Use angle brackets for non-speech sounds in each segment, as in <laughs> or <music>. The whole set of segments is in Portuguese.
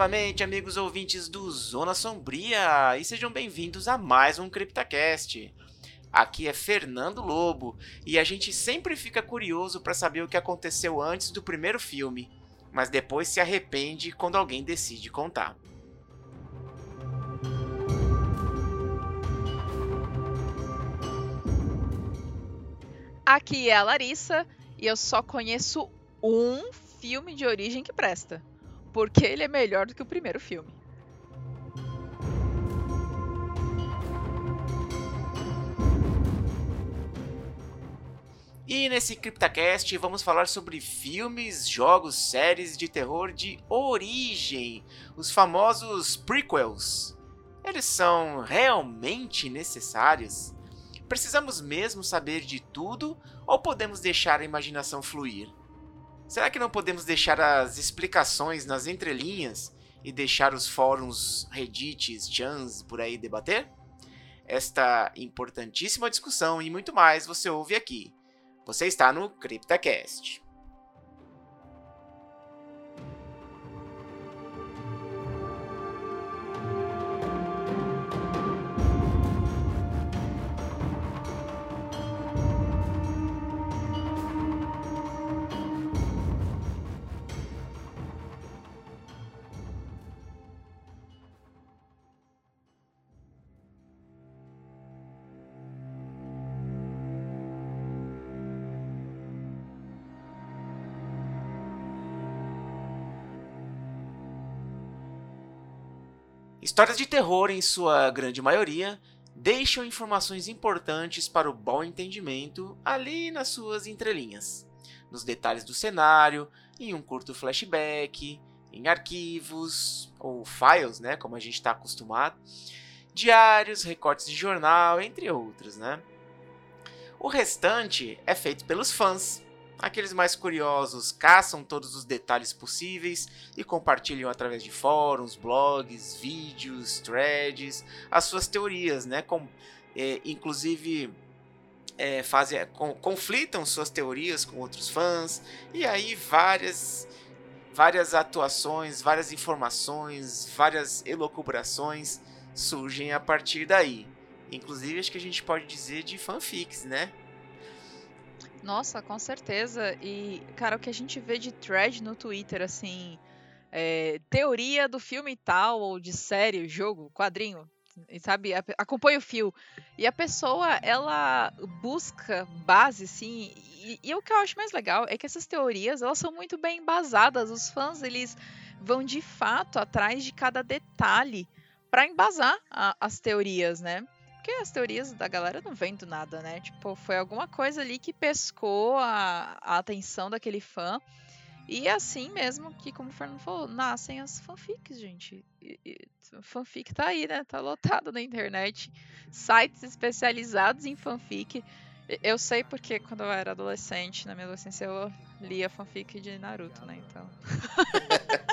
novamente, amigos ouvintes do Zona Sombria, e sejam bem-vindos a mais um CryptaCast. Aqui é Fernando Lobo, e a gente sempre fica curioso para saber o que aconteceu antes do primeiro filme, mas depois se arrepende quando alguém decide contar. Aqui é a Larissa e eu só conheço um filme de origem que presta. Porque ele é melhor do que o primeiro filme. E nesse CryptaCast vamos falar sobre filmes, jogos, séries de terror de origem, os famosos prequels. Eles são realmente necessários? Precisamos mesmo saber de tudo ou podemos deixar a imaginação fluir? Será que não podemos deixar as explicações nas entrelinhas e deixar os fóruns Reddits, Chans por aí debater? Esta importantíssima discussão e muito mais você ouve aqui. Você está no CryptaCast. Histórias de terror, em sua grande maioria, deixam informações importantes para o bom entendimento ali nas suas entrelinhas, nos detalhes do cenário, em um curto flashback, em arquivos ou files, né, como a gente está acostumado, diários, recortes de jornal, entre outros, né. O restante é feito pelos fãs, Aqueles mais curiosos caçam todos os detalhes possíveis e compartilham através de fóruns, blogs, vídeos, threads, as suas teorias, né? Com, é, inclusive é, fazem, com, conflitam suas teorias com outros fãs e aí várias várias atuações, várias informações, várias elocubrações surgem a partir daí. Inclusive acho que a gente pode dizer de fanfics, né? Nossa, com certeza. E, cara, o que a gente vê de thread no Twitter, assim, é, teoria do filme tal, ou de série, jogo, quadrinho, sabe? Acompanha o fio. E a pessoa, ela busca base, assim, e, e, o que eu acho mais legal é que essas teorias, elas são muito bem embasadas. Os fãs, eles vão de fato atrás de cada detalhe para embasar a, as teorias, né? Porque as teorias da galera não vêm do nada, né? Tipo, foi alguma coisa ali que pescou a, a atenção daquele fã. E é assim mesmo que, como o Fernando falou, nascem as fanfics, gente. E, e, fanfic tá aí, né? Tá lotado na internet. Sites especializados em fanfic. Eu sei porque quando eu era adolescente, na minha adolescência, eu lia fanfic de Naruto, né? Então.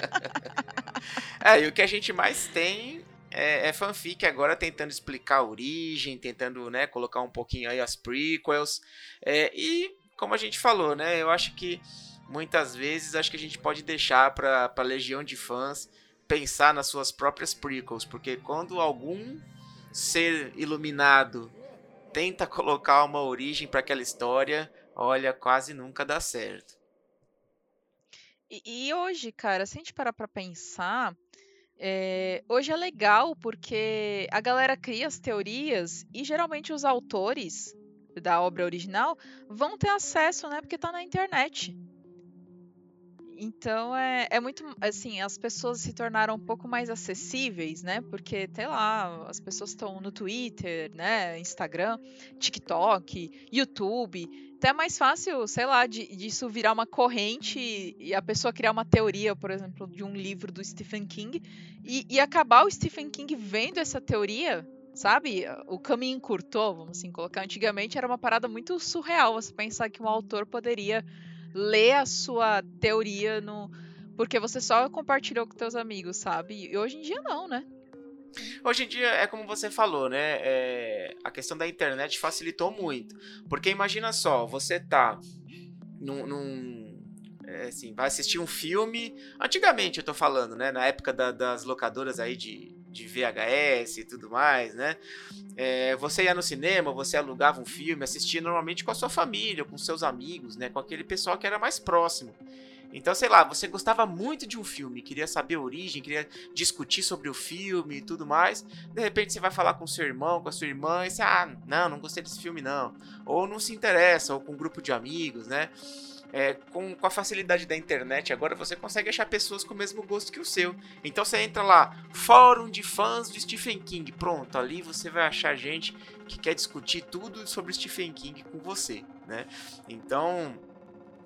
<laughs> é, e o que a gente mais tem é, é, fanfic agora tentando explicar a origem, tentando né, colocar um pouquinho aí as prequels. É, e como a gente falou, né, eu acho que muitas vezes acho que a gente pode deixar para a legião de fãs pensar nas suas próprias prequels, porque quando algum ser iluminado tenta <laughs> colocar uma origem para aquela história, olha, quase nunca dá certo. E, e hoje, cara, se a gente parar para pensar, é, hoje é legal porque a galera cria as teorias e geralmente os autores da obra original vão ter acesso, né? Porque está na internet. Então é, é muito assim, as pessoas se tornaram um pouco mais acessíveis, né? Porque, sei lá, as pessoas estão no Twitter, né? Instagram, TikTok, YouTube. Até mais fácil, sei lá, de, disso virar uma corrente e a pessoa criar uma teoria, por exemplo, de um livro do Stephen King e, e acabar o Stephen King vendo essa teoria, sabe? O caminho encurtou, vamos assim colocar. Antigamente era uma parada muito surreal você pensar que um autor poderia ler a sua teoria no porque você só compartilhou com seus amigos, sabe? E hoje em dia não, né? Hoje em dia é como você falou, né? É, a questão da internet facilitou muito. Porque imagina só, você tá num. num é, assim, vai assistir um filme. Antigamente eu tô falando, né? Na época da, das locadoras aí de, de VHS e tudo mais, né? É, você ia no cinema, você alugava um filme, assistia normalmente com a sua família, com seus amigos, né? Com aquele pessoal que era mais próximo. Então, sei lá, você gostava muito de um filme, queria saber a origem, queria discutir sobre o filme e tudo mais. De repente você vai falar com seu irmão, com a sua irmã, e você, ah, não, não gostei desse filme não. Ou não se interessa, ou com um grupo de amigos, né? É, com, com, a facilidade da internet, agora você consegue achar pessoas com o mesmo gosto que o seu. Então você entra lá, fórum de fãs de Stephen King. Pronto, ali você vai achar gente que quer discutir tudo sobre Stephen King com você, né? Então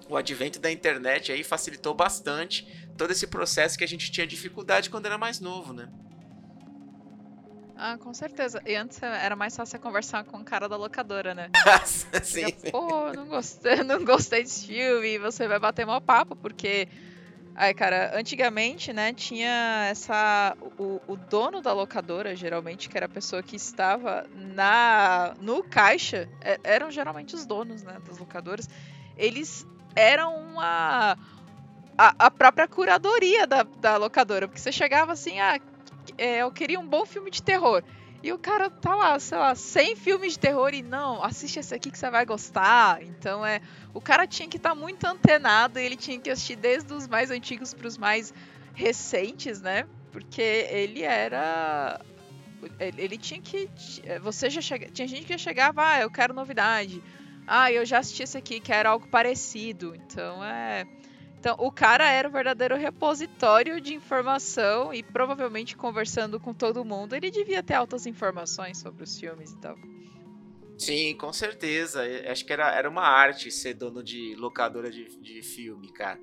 o advento da internet aí facilitou bastante todo esse processo que a gente tinha dificuldade quando era mais novo, né? Ah, com certeza. E antes era mais fácil conversar com o cara da locadora, né? <laughs> Sim. Pô, não gostei, <laughs> não gostei desse filme. Você vai bater mal papo, porque. Ai, cara, antigamente, né, tinha essa. O, o dono da locadora, geralmente, que era a pessoa que estava na no caixa, é, eram geralmente os donos, né, das locadoras. Eles era uma. A, a própria curadoria da, da locadora. Porque você chegava assim, ah, é, eu queria um bom filme de terror. E o cara tá lá, sei lá, 100 filmes de terror e não, assiste esse aqui que você vai gostar. Então é. O cara tinha que estar tá muito antenado e ele tinha que assistir desde os mais antigos para os mais recentes, né? Porque ele era. Ele tinha que. Você já chega, Tinha gente que chegava, ah, eu quero novidade ah, eu já assisti esse aqui que era algo parecido. Então é. Então, o cara era o verdadeiro repositório de informação e provavelmente conversando com todo mundo, ele devia ter altas informações sobre os filmes e tal. Sim, com certeza. Acho que era, era uma arte ser dono de locadora de, de filme, cara.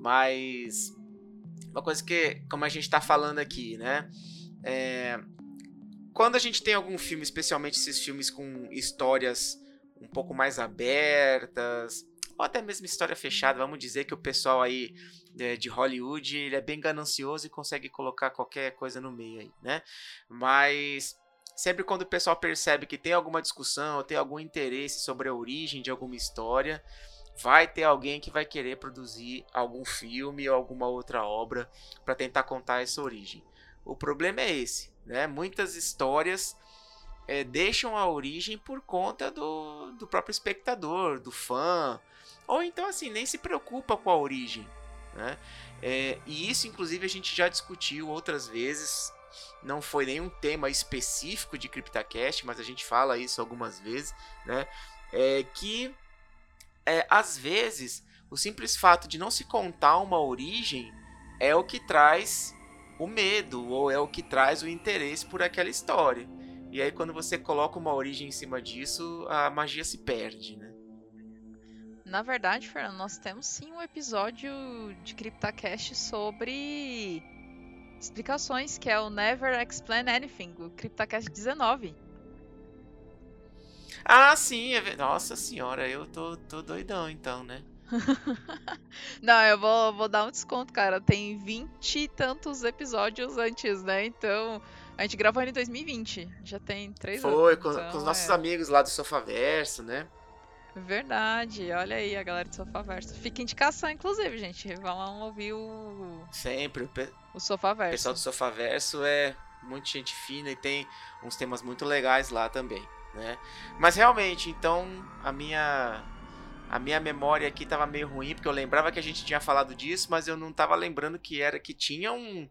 Mas uma coisa que, como a gente tá falando aqui, né? É, quando a gente tem algum filme, especialmente esses filmes com histórias um pouco mais abertas, ou até mesmo história fechada. Vamos dizer que o pessoal aí de, de Hollywood ele é bem ganancioso e consegue colocar qualquer coisa no meio aí, né? Mas sempre quando o pessoal percebe que tem alguma discussão ou tem algum interesse sobre a origem de alguma história, vai ter alguém que vai querer produzir algum filme ou alguma outra obra para tentar contar essa origem. O problema é esse, né? Muitas histórias é, deixam a origem por conta do, do próprio espectador, do fã, ou então assim, nem se preocupa com a origem. Né? É, e isso, inclusive, a gente já discutiu outras vezes. Não foi nenhum tema específico de CryptaCast, mas a gente fala isso algumas vezes, né? É que é, às vezes o simples fato de não se contar uma origem é o que traz o medo ou é o que traz o interesse por aquela história. E aí, quando você coloca uma origem em cima disso, a magia se perde, né? Na verdade, Fernando, nós temos sim um episódio de CryptaCast sobre explicações, que é o Never Explain Anything, o CryptaCast 19. Ah, sim, é... nossa senhora, eu tô, tô doidão então, né? <laughs> Não, eu vou, vou dar um desconto, cara. Tem vinte e tantos episódios antes, né? Então, a gente gravou em 2020, já tem três Foi, anos. Foi, com, então, com, os nossos é. amigos lá do Sofaverso, né? Verdade, olha aí a galera do Sofaverso. Fica indicação, inclusive, gente. Vão ouvir o. Sempre. O, pe... o Sofaverso. O pessoal do Sofaverso é muito gente fina e tem uns temas muito legais lá também, né? Mas realmente, então, a minha. A minha memória aqui tava meio ruim, porque eu lembrava que a gente tinha falado disso, mas eu não tava lembrando que era que tinha um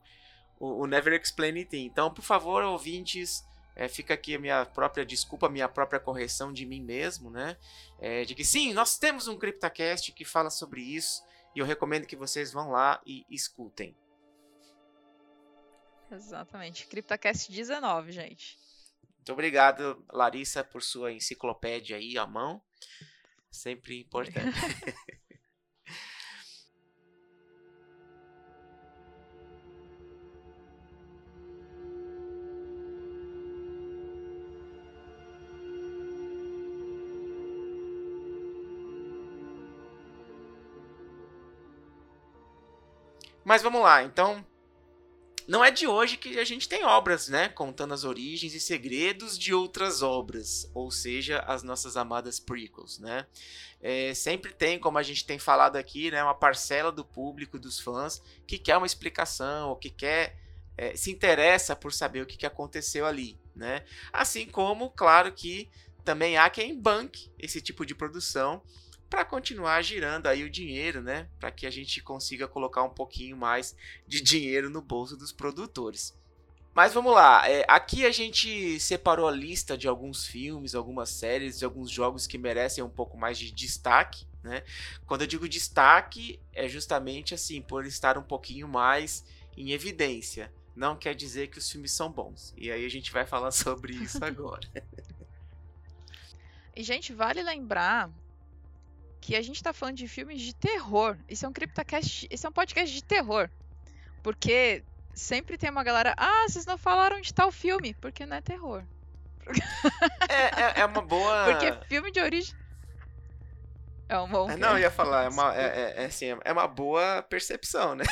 o, o Never Explain It. Então, por favor, ouvintes, é, fica aqui a minha própria desculpa, a minha própria correção de mim mesmo, né? É, de que sim, nós temos um CryptaCast que fala sobre isso e eu recomendo que vocês vão lá e escutem. Exatamente, CryptaCast 19, gente. Muito obrigado, Larissa, por sua enciclopédia aí à mão. Sempre importante. <laughs> Mas vamos lá, então. Não é de hoje que a gente tem obras, né? Contando as origens e segredos de outras obras, ou seja, as nossas amadas prequels, né? É, sempre tem, como a gente tem falado aqui, né? Uma parcela do público, dos fãs, que quer uma explicação, ou que quer é, se interessa por saber o que, que aconteceu ali, né? Assim como, claro que também há quem banque esse tipo de produção para continuar girando aí o dinheiro, né? Para que a gente consiga colocar um pouquinho mais de dinheiro no bolso dos produtores. Mas vamos lá, é, aqui a gente separou a lista de alguns filmes, algumas séries, de alguns jogos que merecem um pouco mais de destaque, né? Quando eu digo destaque, é justamente assim, por estar um pouquinho mais em evidência. Não quer dizer que os filmes são bons. E aí a gente vai falar <laughs> sobre isso agora. e, gente, vale lembrar que a gente tá falando de filmes de terror. Isso é um CryptoCast, isso é um podcast de terror. Porque sempre tem uma galera, ah, vocês não falaram de tal filme, porque não é terror. É, é, é uma boa. <laughs> Porque filme de origem. É um bom. É, não, eu ia falar, é uma, é, é, é, assim, é uma boa percepção, né?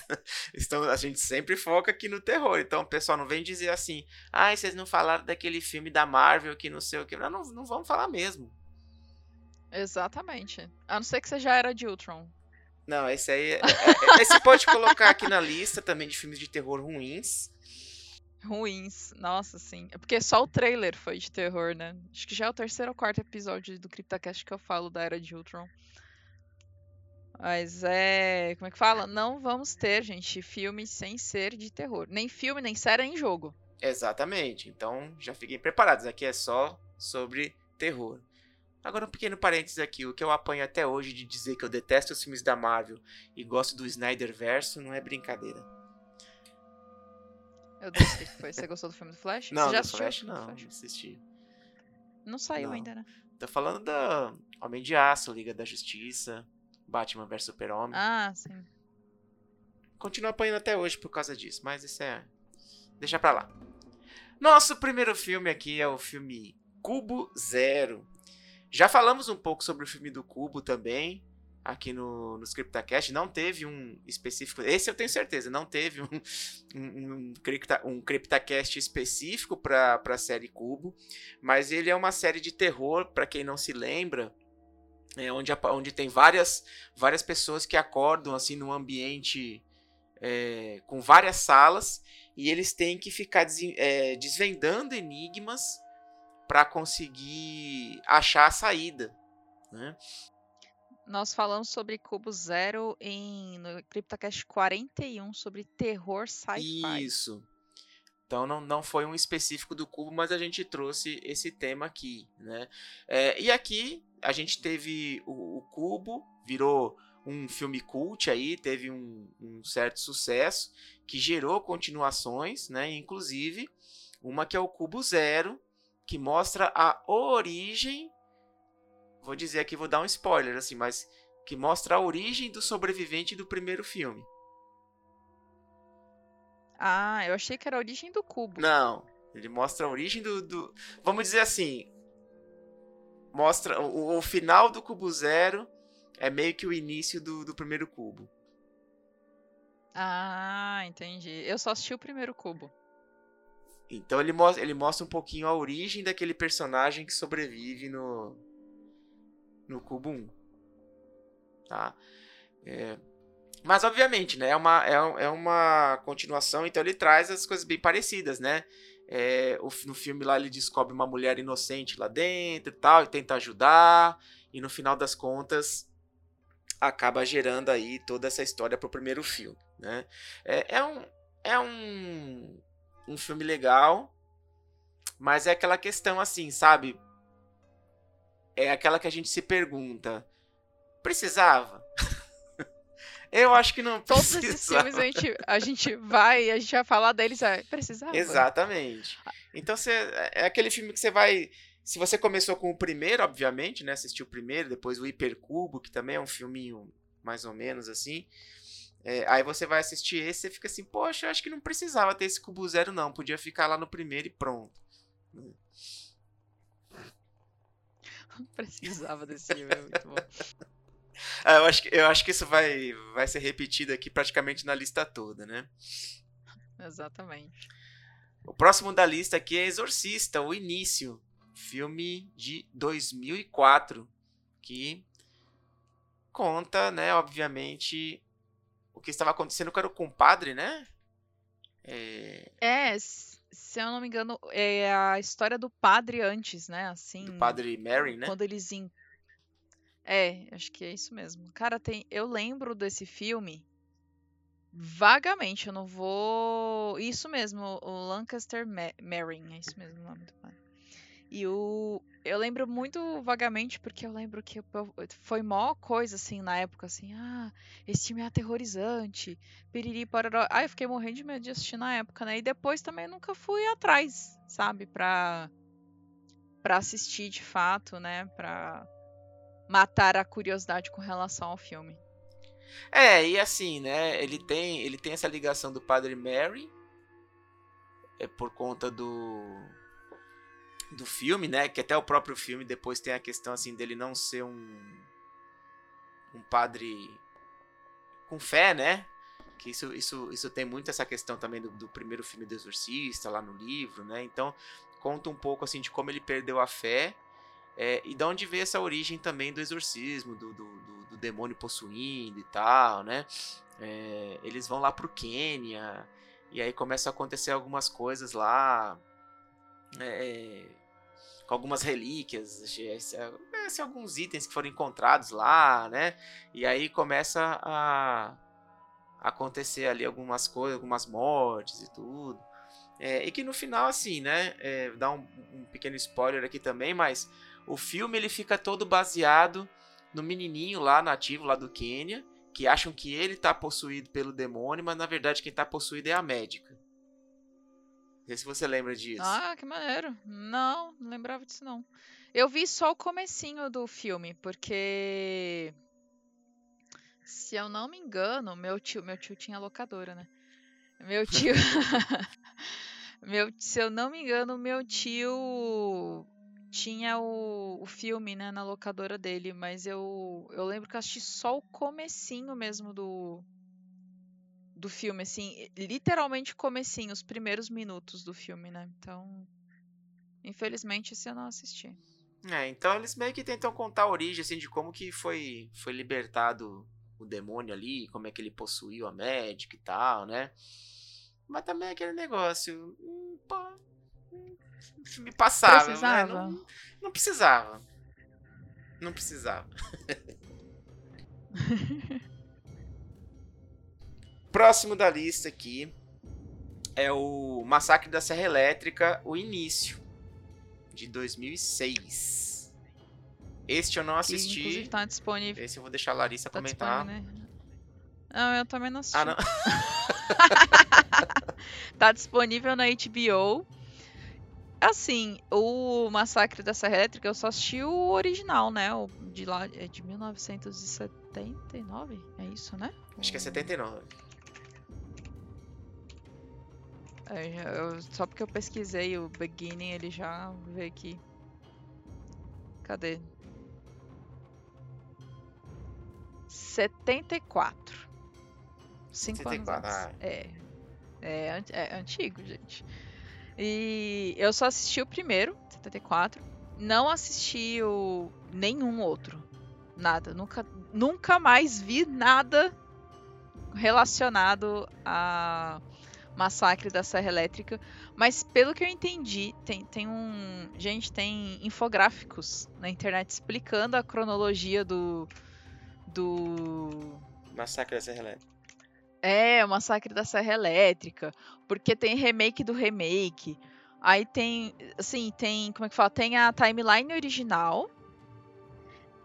<laughs> então, a gente sempre foca aqui no terror. Então o pessoal não vem dizer assim, ah, vocês não falaram daquele filme da Marvel que não sei o que. Não, não, não vamos falar mesmo. Exatamente. A não ser que você já era de Ultron. Não, esse aí. É, é, esse pode colocar aqui na lista também de filmes de terror ruins. Ruins, nossa, sim. É porque só o trailer foi de terror, né? Acho que já é o terceiro ou quarto episódio do CryptoCast que eu falo da era de Ultron. Mas é. Como é que fala? Não vamos ter, gente, filme sem ser de terror. Nem filme, nem série, nem jogo. Exatamente. Então já fiquem preparados. Aqui é só sobre terror. Agora, um pequeno parênteses aqui: o que eu apanho até hoje de dizer que eu detesto os filmes da Marvel e gosto do Snyder Verso não é brincadeira. Eu foi. Você gostou do filme do Flash? Não, Você já do Flash não, Flash? não assisti. Não saiu não. ainda, né? Tô falando da Homem de Aço, Liga da Justiça, Batman vs Super-Homem. Ah, sim. Continuo apanhando até hoje por causa disso, mas isso é. Deixa pra lá. Nosso primeiro filme aqui é o filme Cubo Zero, já falamos um pouco sobre o filme do Cubo também, aqui no, no Scriptacast. Não teve um específico. Esse eu tenho certeza, não teve um, um, um, um Cryptacast específico para a série Cubo. Mas ele é uma série de terror, para quem não se lembra. É, onde, onde tem várias, várias pessoas que acordam assim num ambiente é, com várias salas e eles têm que ficar des, é, desvendando enigmas para conseguir achar a saída. Né? Nós falamos sobre Cubo Zero em, no CryptoCast 41 sobre terror sci-fi. Isso. Então não, não foi um específico do Cubo, mas a gente trouxe esse tema aqui. Né? É, e aqui a gente teve o, o, Cubo, virou um filme cult aí, teve um, um certo sucesso, que gerou continuações, né? inclusive uma que é o Cubo Zero, que mostra a origem. Vou dizer aqui, vou dar um spoiler, assim, mas que mostra a origem do sobrevivente do primeiro filme. Ah, eu achei que era a origem do cubo. Não, ele mostra a origem do. do vamos dizer assim. Mostra o, o, final do cubo zero é meio que o início do, do primeiro cubo. Ah, entendi. Eu só assisti o primeiro cubo. Então ele mostra, ele mostra um pouquinho a origem daquele personagem que sobrevive no no Cubo 1. Tá? É, mas obviamente, né, é uma, é, é uma continuação, então ele traz as coisas bem parecidas, né? É, o, no filme lá ele descobre uma mulher inocente lá dentro e tal, e tenta ajudar, e no final das contas acaba gerando aí toda essa história pro primeiro filme, né? É, é um, é um, um filme legal, mas é aquela questão assim, sabe? É aquela que a gente se pergunta: precisava? <laughs> Eu acho que não Todos precisava. esses filmes a gente, a gente vai, a gente vai falar deles, é, precisava. Exatamente. Então você, é aquele filme que você vai se você começou com o primeiro, obviamente, né? Assistiu o primeiro, depois o Hipercubo, que também é um filminho mais ou menos assim. É, aí você vai assistir esse e fica assim, poxa, acho que não precisava ter esse cubo zero, não. Podia ficar lá no primeiro e pronto. Não <laughs> precisava desse filme, é muito bom. <laughs> ah, eu, acho que, eu acho que isso vai, vai ser repetido aqui praticamente na lista toda, né? Exatamente. O próximo da lista aqui é Exorcista, o início filme de 2004, que conta, né, obviamente, o que estava acontecendo com o compadre, né? É... é, se eu não me engano, é a história do padre antes, né? Assim. Do padre Mary, né? Quando eles. In... É, acho que é isso mesmo. Cara, tem. Eu lembro desse filme vagamente. Eu não vou. Isso mesmo, o Lancaster Marin, é isso mesmo o nome do padre. E o. Eu lembro muito vagamente, porque eu lembro que foi mó coisa, assim, na época, assim, ah, esse filme é aterrorizante, piriri, pororó. Ah, eu fiquei morrendo de medo de assistir na época, né? E depois também nunca fui atrás, sabe, pra, pra assistir de fato, né? Pra matar a curiosidade com relação ao filme. É, e assim, né, ele tem, ele tem essa ligação do Padre Mary, é por conta do do filme, né? Que até o próprio filme depois tem a questão assim dele não ser um um padre com fé, né? Que isso, isso, isso tem muito essa questão também do, do primeiro filme do Exorcista lá no livro, né? Então conta um pouco assim de como ele perdeu a fé é, e de onde veio essa origem também do exorcismo, do, do, do, do demônio possuindo e tal, né? É, eles vão lá pro Quênia e aí começa a acontecer algumas coisas lá é, com algumas relíquias, assim, alguns itens que foram encontrados lá, né? E aí começa a acontecer ali algumas coisas, algumas mortes e tudo. É, e que no final, assim, né? É, dá um, um, pequeno spoiler aqui também, mas o filme ele fica todo baseado no menininho lá nativo lá do Quênia, que acham que ele está possuído pelo demônio, mas na verdade quem está possuído é a médica. Não sei se você lembra disso. Ah, que maneiro. Não, não lembrava disso não. Eu vi só o comecinho do filme, porque se eu não me engano, meu tio, meu tio tinha locadora, né? Meu tio <laughs> Meu, se eu não me engano, meu tio tinha o, o filme, né, na locadora dele, mas eu eu lembro que eu assisti só o comecinho mesmo do do filme, assim, literalmente comecinho, os primeiros minutos do filme, né? Então, infelizmente, esse eu não assisti. É, então eles meio que tentam contar a origem, assim, de como que foi, foi libertado o demônio ali, como é que ele possuiu a médica e tal, né? Mas também aquele negócio, hum, pô, hum, filme passável, precisava. Né? Não, não precisava. Não precisava. <laughs> Próximo da lista aqui é o Massacre da Serra Elétrica, o início, de 2006. Este eu não assisti. inclusive tá disponível. Esse eu vou deixar a Larissa tá comentar. Né? Não, eu também não assisti. Ah, não? <laughs> tá disponível na HBO. Assim, o Massacre da Serra Elétrica, eu só assisti o original, né? O de lá, é de 1979, é isso, né? Acho que é 79. Eu, só porque eu pesquisei o beginning, ele já veio aqui. Cadê? 74. 5 anos. Ah. É. É, é antigo, gente. E eu só assisti o primeiro, 74. Não assisti o nenhum outro. Nada. Nunca, nunca mais vi nada relacionado a massacre da Serra Elétrica. Mas pelo que eu entendi, tem, tem um. Gente, tem infográficos na internet explicando a cronologia do. Do. Massacre da Serra Elétrica. É, o Massacre da Serra Elétrica. Porque tem remake do remake. Aí tem. Assim, tem. Como é que fala? Tem a timeline original.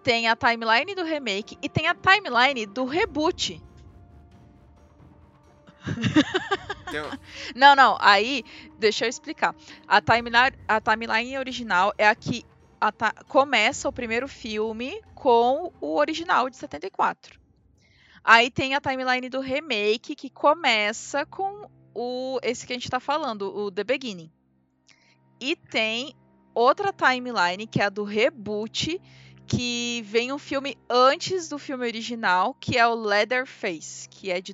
Tem a timeline do remake. E tem a timeline do reboot. <laughs> <laughs> Não, não. Aí, deixa eu explicar. A timeline, a timeline original é a que a, começa o primeiro filme com o original de 74. Aí tem a timeline do remake que começa com o esse que a gente tá falando, o The Beginning. E tem outra timeline que é a do reboot, que vem um filme antes do filme original, que é o Leatherface, que é de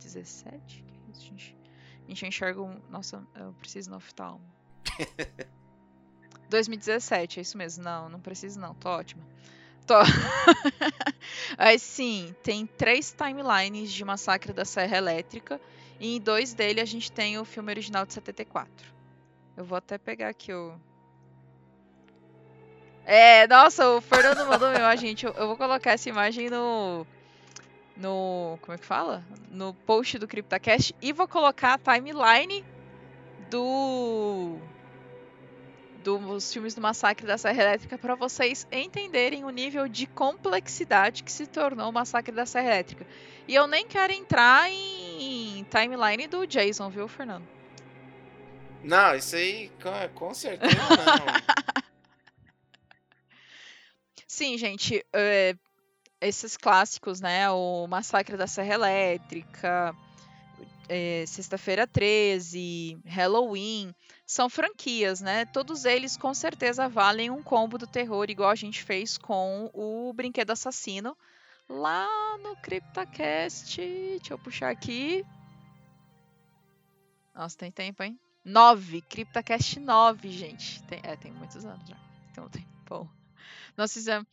2017. A gente, a gente enxerga um. Nossa, eu preciso no oftalmo. <laughs> 2017, é isso mesmo. Não, não preciso não, tô ótima. Tô. <laughs> Aí sim, tem três timelines de Massacre da Serra Elétrica. E em dois deles a gente tem o filme original de 74. Eu vou até pegar aqui o. É, nossa, o Fernando mandou meu, a gente. Eu, eu vou colocar essa imagem no. No. Como é que fala? No post do CryptoCast. E vou colocar a timeline do dos filmes do Massacre da Serra Elétrica para vocês entenderem o nível de complexidade que se tornou o Massacre da Serra Elétrica. E eu nem quero entrar em timeline do Jason, viu, Fernando? Não, isso aí com certeza não. <laughs> Sim, gente, é, esses clássicos, né? O Massacre da Serra Elétrica, é, Sexta-feira 13, Halloween são franquias, né? Todos eles com certeza valem um combo do terror, igual a gente fez com o Brinquedo Assassino lá no CryptoCast. Deixa eu puxar aqui. Nossa, tem tempo, hein? 9, CryptoCast 9, gente. Tem, é, tem muitos anos já. Tem. Bom. Nós fizemos,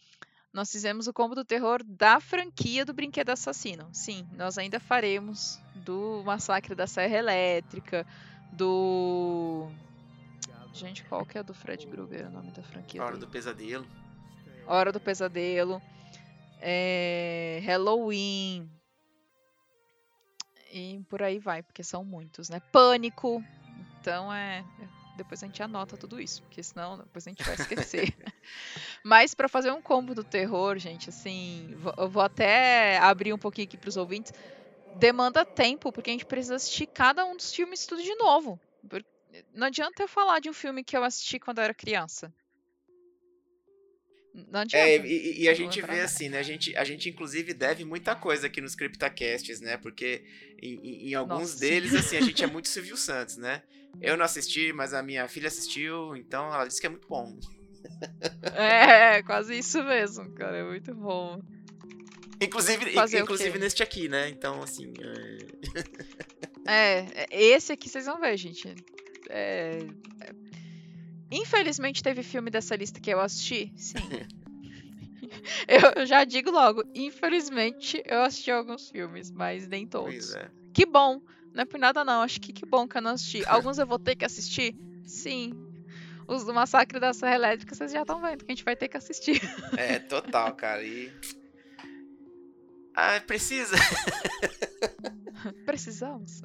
nós fizemos o combo do terror da franquia do Brinquedo Assassino. Sim, nós ainda faremos do Massacre da Serra Elétrica, do. Gente, qual que é do Fred Krueger, o nome da franquia? Hora dele? do Pesadelo. Hora do Pesadelo. É... Halloween. E por aí vai, porque são muitos, né? Pânico. Então é. Depois a gente anota tudo isso, porque senão depois a gente vai esquecer. <laughs> Mas para fazer um combo do terror, gente, assim, eu vou até abrir um pouquinho aqui para os ouvintes demanda tempo, porque a gente precisa assistir cada um dos filmes tudo de novo. Não adianta eu falar de um filme que eu assisti quando eu era criança. Não é, adianta. É, e, e a gente vê assim, né? A gente, a gente inclusive deve muita coisa aqui nos CryptaCasts, né? Porque em, em alguns Nossa. deles, assim, a gente é muito <laughs> Silvio Santos, né? Eu não assisti, mas a minha filha assistiu, então ela disse que é muito bom. <laughs> É, quase isso mesmo, cara. É muito bom. Inclusive, inclusive neste aqui, né? Então, assim. É... é... esse aqui vocês vão ver, gente. É... é infelizmente teve filme dessa lista que eu assisti, sim. <laughs> eu já digo logo, infelizmente eu assisti alguns filmes, mas nem todos. É. Que bom, não é por nada não, acho que que bom que eu não assisti. <laughs> Alguns eu vou ter que assistir? Sim. Os do Massacre da Serra Elétrica vocês já estão vendo que a gente vai ter que assistir. <laughs> É, total, cara. E ah, precisa? <laughs> Precisamos.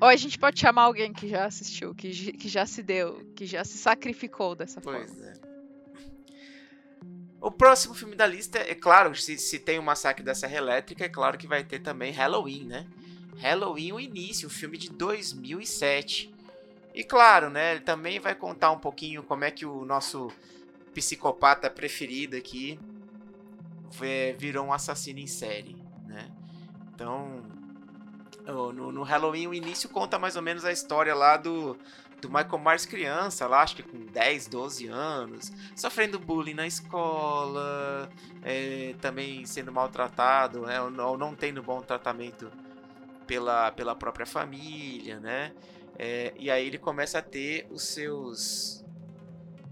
Ou a gente pode chamar alguém que já assistiu, que, que já se deu, que já se sacrificou dessa pois forma. É. O próximo filme da lista, é claro, se, se tem o Massacre da Serra Elétrica, é claro que vai ter também Halloween, né? Halloween, o início, o filme de 2007. E claro, né, ele também vai contar um pouquinho como é que o nosso psicopata preferido aqui virou um assassino em série, né? Então, no, no, Halloween, o início conta mais ou menos a história lá do, do Michael Myers criança, lá acho que com 10, 12 anos, sofrendo bullying na escola, é, também sendo maltratado, né? Ou, não tendo bom tratamento pela, pela própria família, né? É, e aí ele começa a ter os seus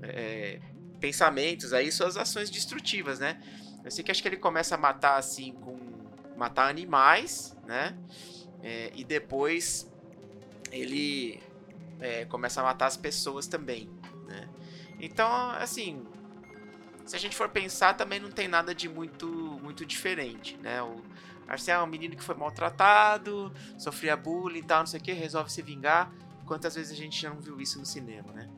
é, pensamentos, aí suas ações destrutivas, né? Eu sei que acho que ele começa a matar assim com. matar animais, né? É, e depois ele é, começa a matar as pessoas também, né? Então, assim, se a gente for pensar, também não tem nada de muito, muito diferente, né? O Arcel é um menino que foi maltratado, sofria bullying e tal, não sei o que, resolve se vingar. Quantas vezes a gente já não viu isso no cinema, né?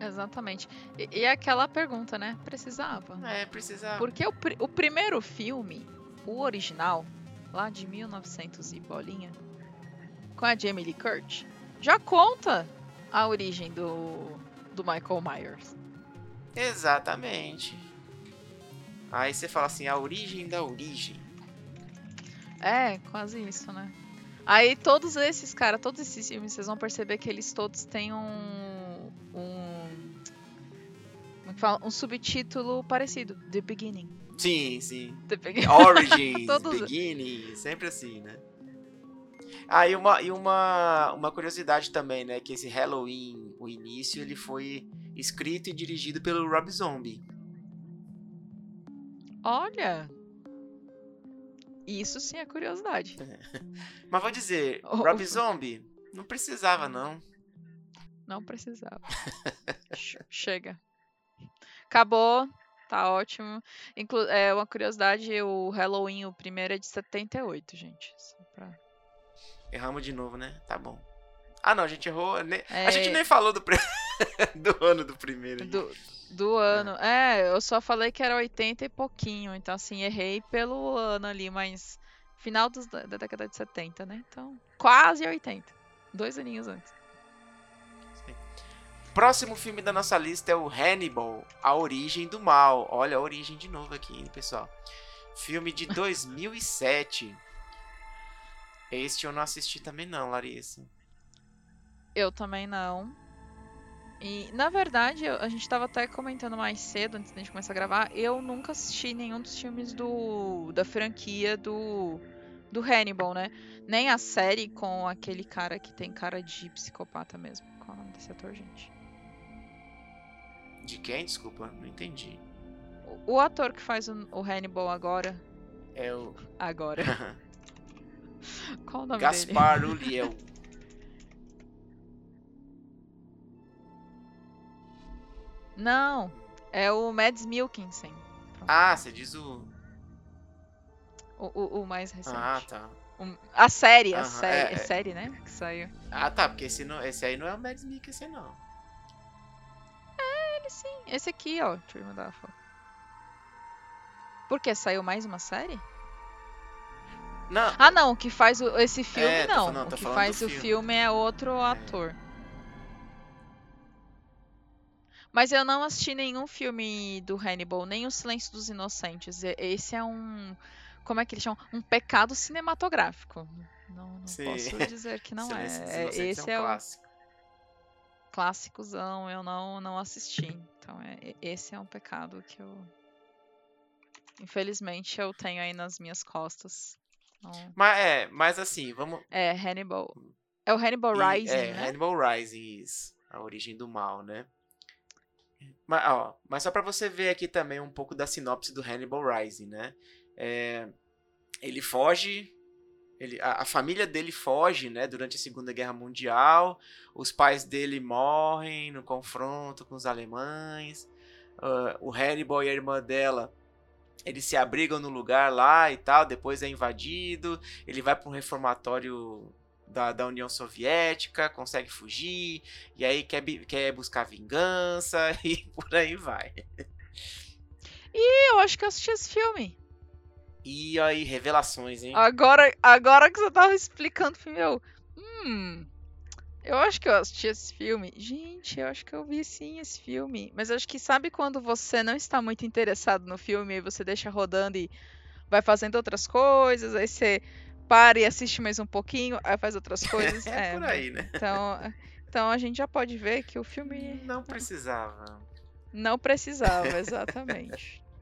Exatamente. E, e aquela pergunta, né? Precisava. É, precisava. Porque o, o primeiro filme, o original, lá de 1900 e bolinha, com a Jamie Lee Curtis, já conta a origem do, do Michael Myers. Exatamente. Aí você fala assim, a origem da origem. É, quase isso, né? Aí todos esses, cara, todos esses filmes, vocês vão perceber que eles todos têm um. um. Como que fala? Um subtítulo parecido. The Beginning. Sim, sim. The Beginning. <laughs> Origins, <laughs> Todos- beginning, sempre assim, né? Ah, e uma, e uma, uma curiosidade também, né? Que esse Halloween, o início, ele foi escrito e dirigido pelo Rob Zombie. Olha! Isso sim é curiosidade. Mas vou dizer, <laughs> Oh. Rob Zombie, não precisava, não. Não precisava. <laughs> Che- Chega. Acabou. Tá ótimo. Inclu é uma curiosidade, o Halloween, o primeiro é de 78, gente. Só pra... Erramos de novo, né? Tá bom. Ah, não, a gente errou. ne- A É. gente nem falou do, pre- <laughs> <laughs> do ano do primeiro. gente. Do, do ano. É, eu só falei que era 80 e pouquinho. Então, assim, errei pelo ano ali, mas final dos, da da década de 70, né? Então, quase 80. Dois aninhos antes. Próximo filme da nossa lista é o Hannibal, A Origem do Mal. Olha a origem de novo aqui, hein, pessoal. Filme de <laughs> 2007. Este eu não assisti também não, Larissa. Eu também não. E, na verdade, a gente tava até comentando mais cedo, antes da gente começar a gravar, eu nunca assisti nenhum dos filmes do da franquia do, do Hannibal, né? Nem a série com aquele cara que tem cara de psicopata mesmo. Qual é o nome desse ator, gente? De quem? Desculpa, não entendi. O, o ator que faz o, o Hannibal agora. É o Agora. <laughs> Qual o nome dele? Gaspar Uliel. <laughs> Não, é o Mads Mikkelsen. Ah, você diz o... O, o, o mais recente. Ah, tá. O- a série, a Aham, série, é, é, é. série, né? Que saiu. Ah, tá, porque esse, não, esse aí não é o Mads Mikkelsen, não. Ele sim, esse aqui, ó. Deixa eu mandar a foto. Por quê? Saiu mais uma série? Não, Ah, não, o que faz o- esse filme, É, não. falando- o que faz o filme. filme é outro ator. Mas eu não assisti nenhum filme do Hannibal, nem O Silêncio dos Inocentes. Esse é um. Como é que eles chamam? Um pecado cinematográfico. Não, não posso <laughs> dizer que não Silêncio dos é. É, Esse é é um o clássico. clássicozão, eu não, não assisti. Então, é, esse é um pecado que eu. Infelizmente, eu tenho aí nas minhas costas. Então, Mas é, mas assim, vamos... é Hannibal. É o Hannibal E- Rising, é, né? Hannibal Rising, isso. A origem do mal, né? Mas, ó, mas só pra você ver aqui também um pouco da sinopse do Hannibal Rising, né? É, ele foge, ele, a, a família dele foge, né? Durante a Segunda Guerra Mundial. Os pais dele morrem no confronto com os alemães. ah, o Hannibal e a irmã dela eles se abrigam no lugar lá e tal, depois é invadido, ele vai para um reformatório da, da União Soviética, consegue fugir, e aí quer, quer buscar vingança <laughs> e por aí vai. Ih, eu acho que eu assisti esse filme. E aí, revelações, hein? Agora, agora que você tava explicando o filme, eu. Hum. Eu acho que eu assisti esse filme. Gente, eu acho que eu vi sim esse filme. Mas acho que sabe quando você não está muito interessado no filme e você deixa rodando e vai fazendo outras coisas, aí você para e assiste mais um pouquinho, aí faz outras <laughs> coisas. é, por aí, né? Então, então a gente já pode ver que o filme Não precisava. não precisava, exatamente. <laughs>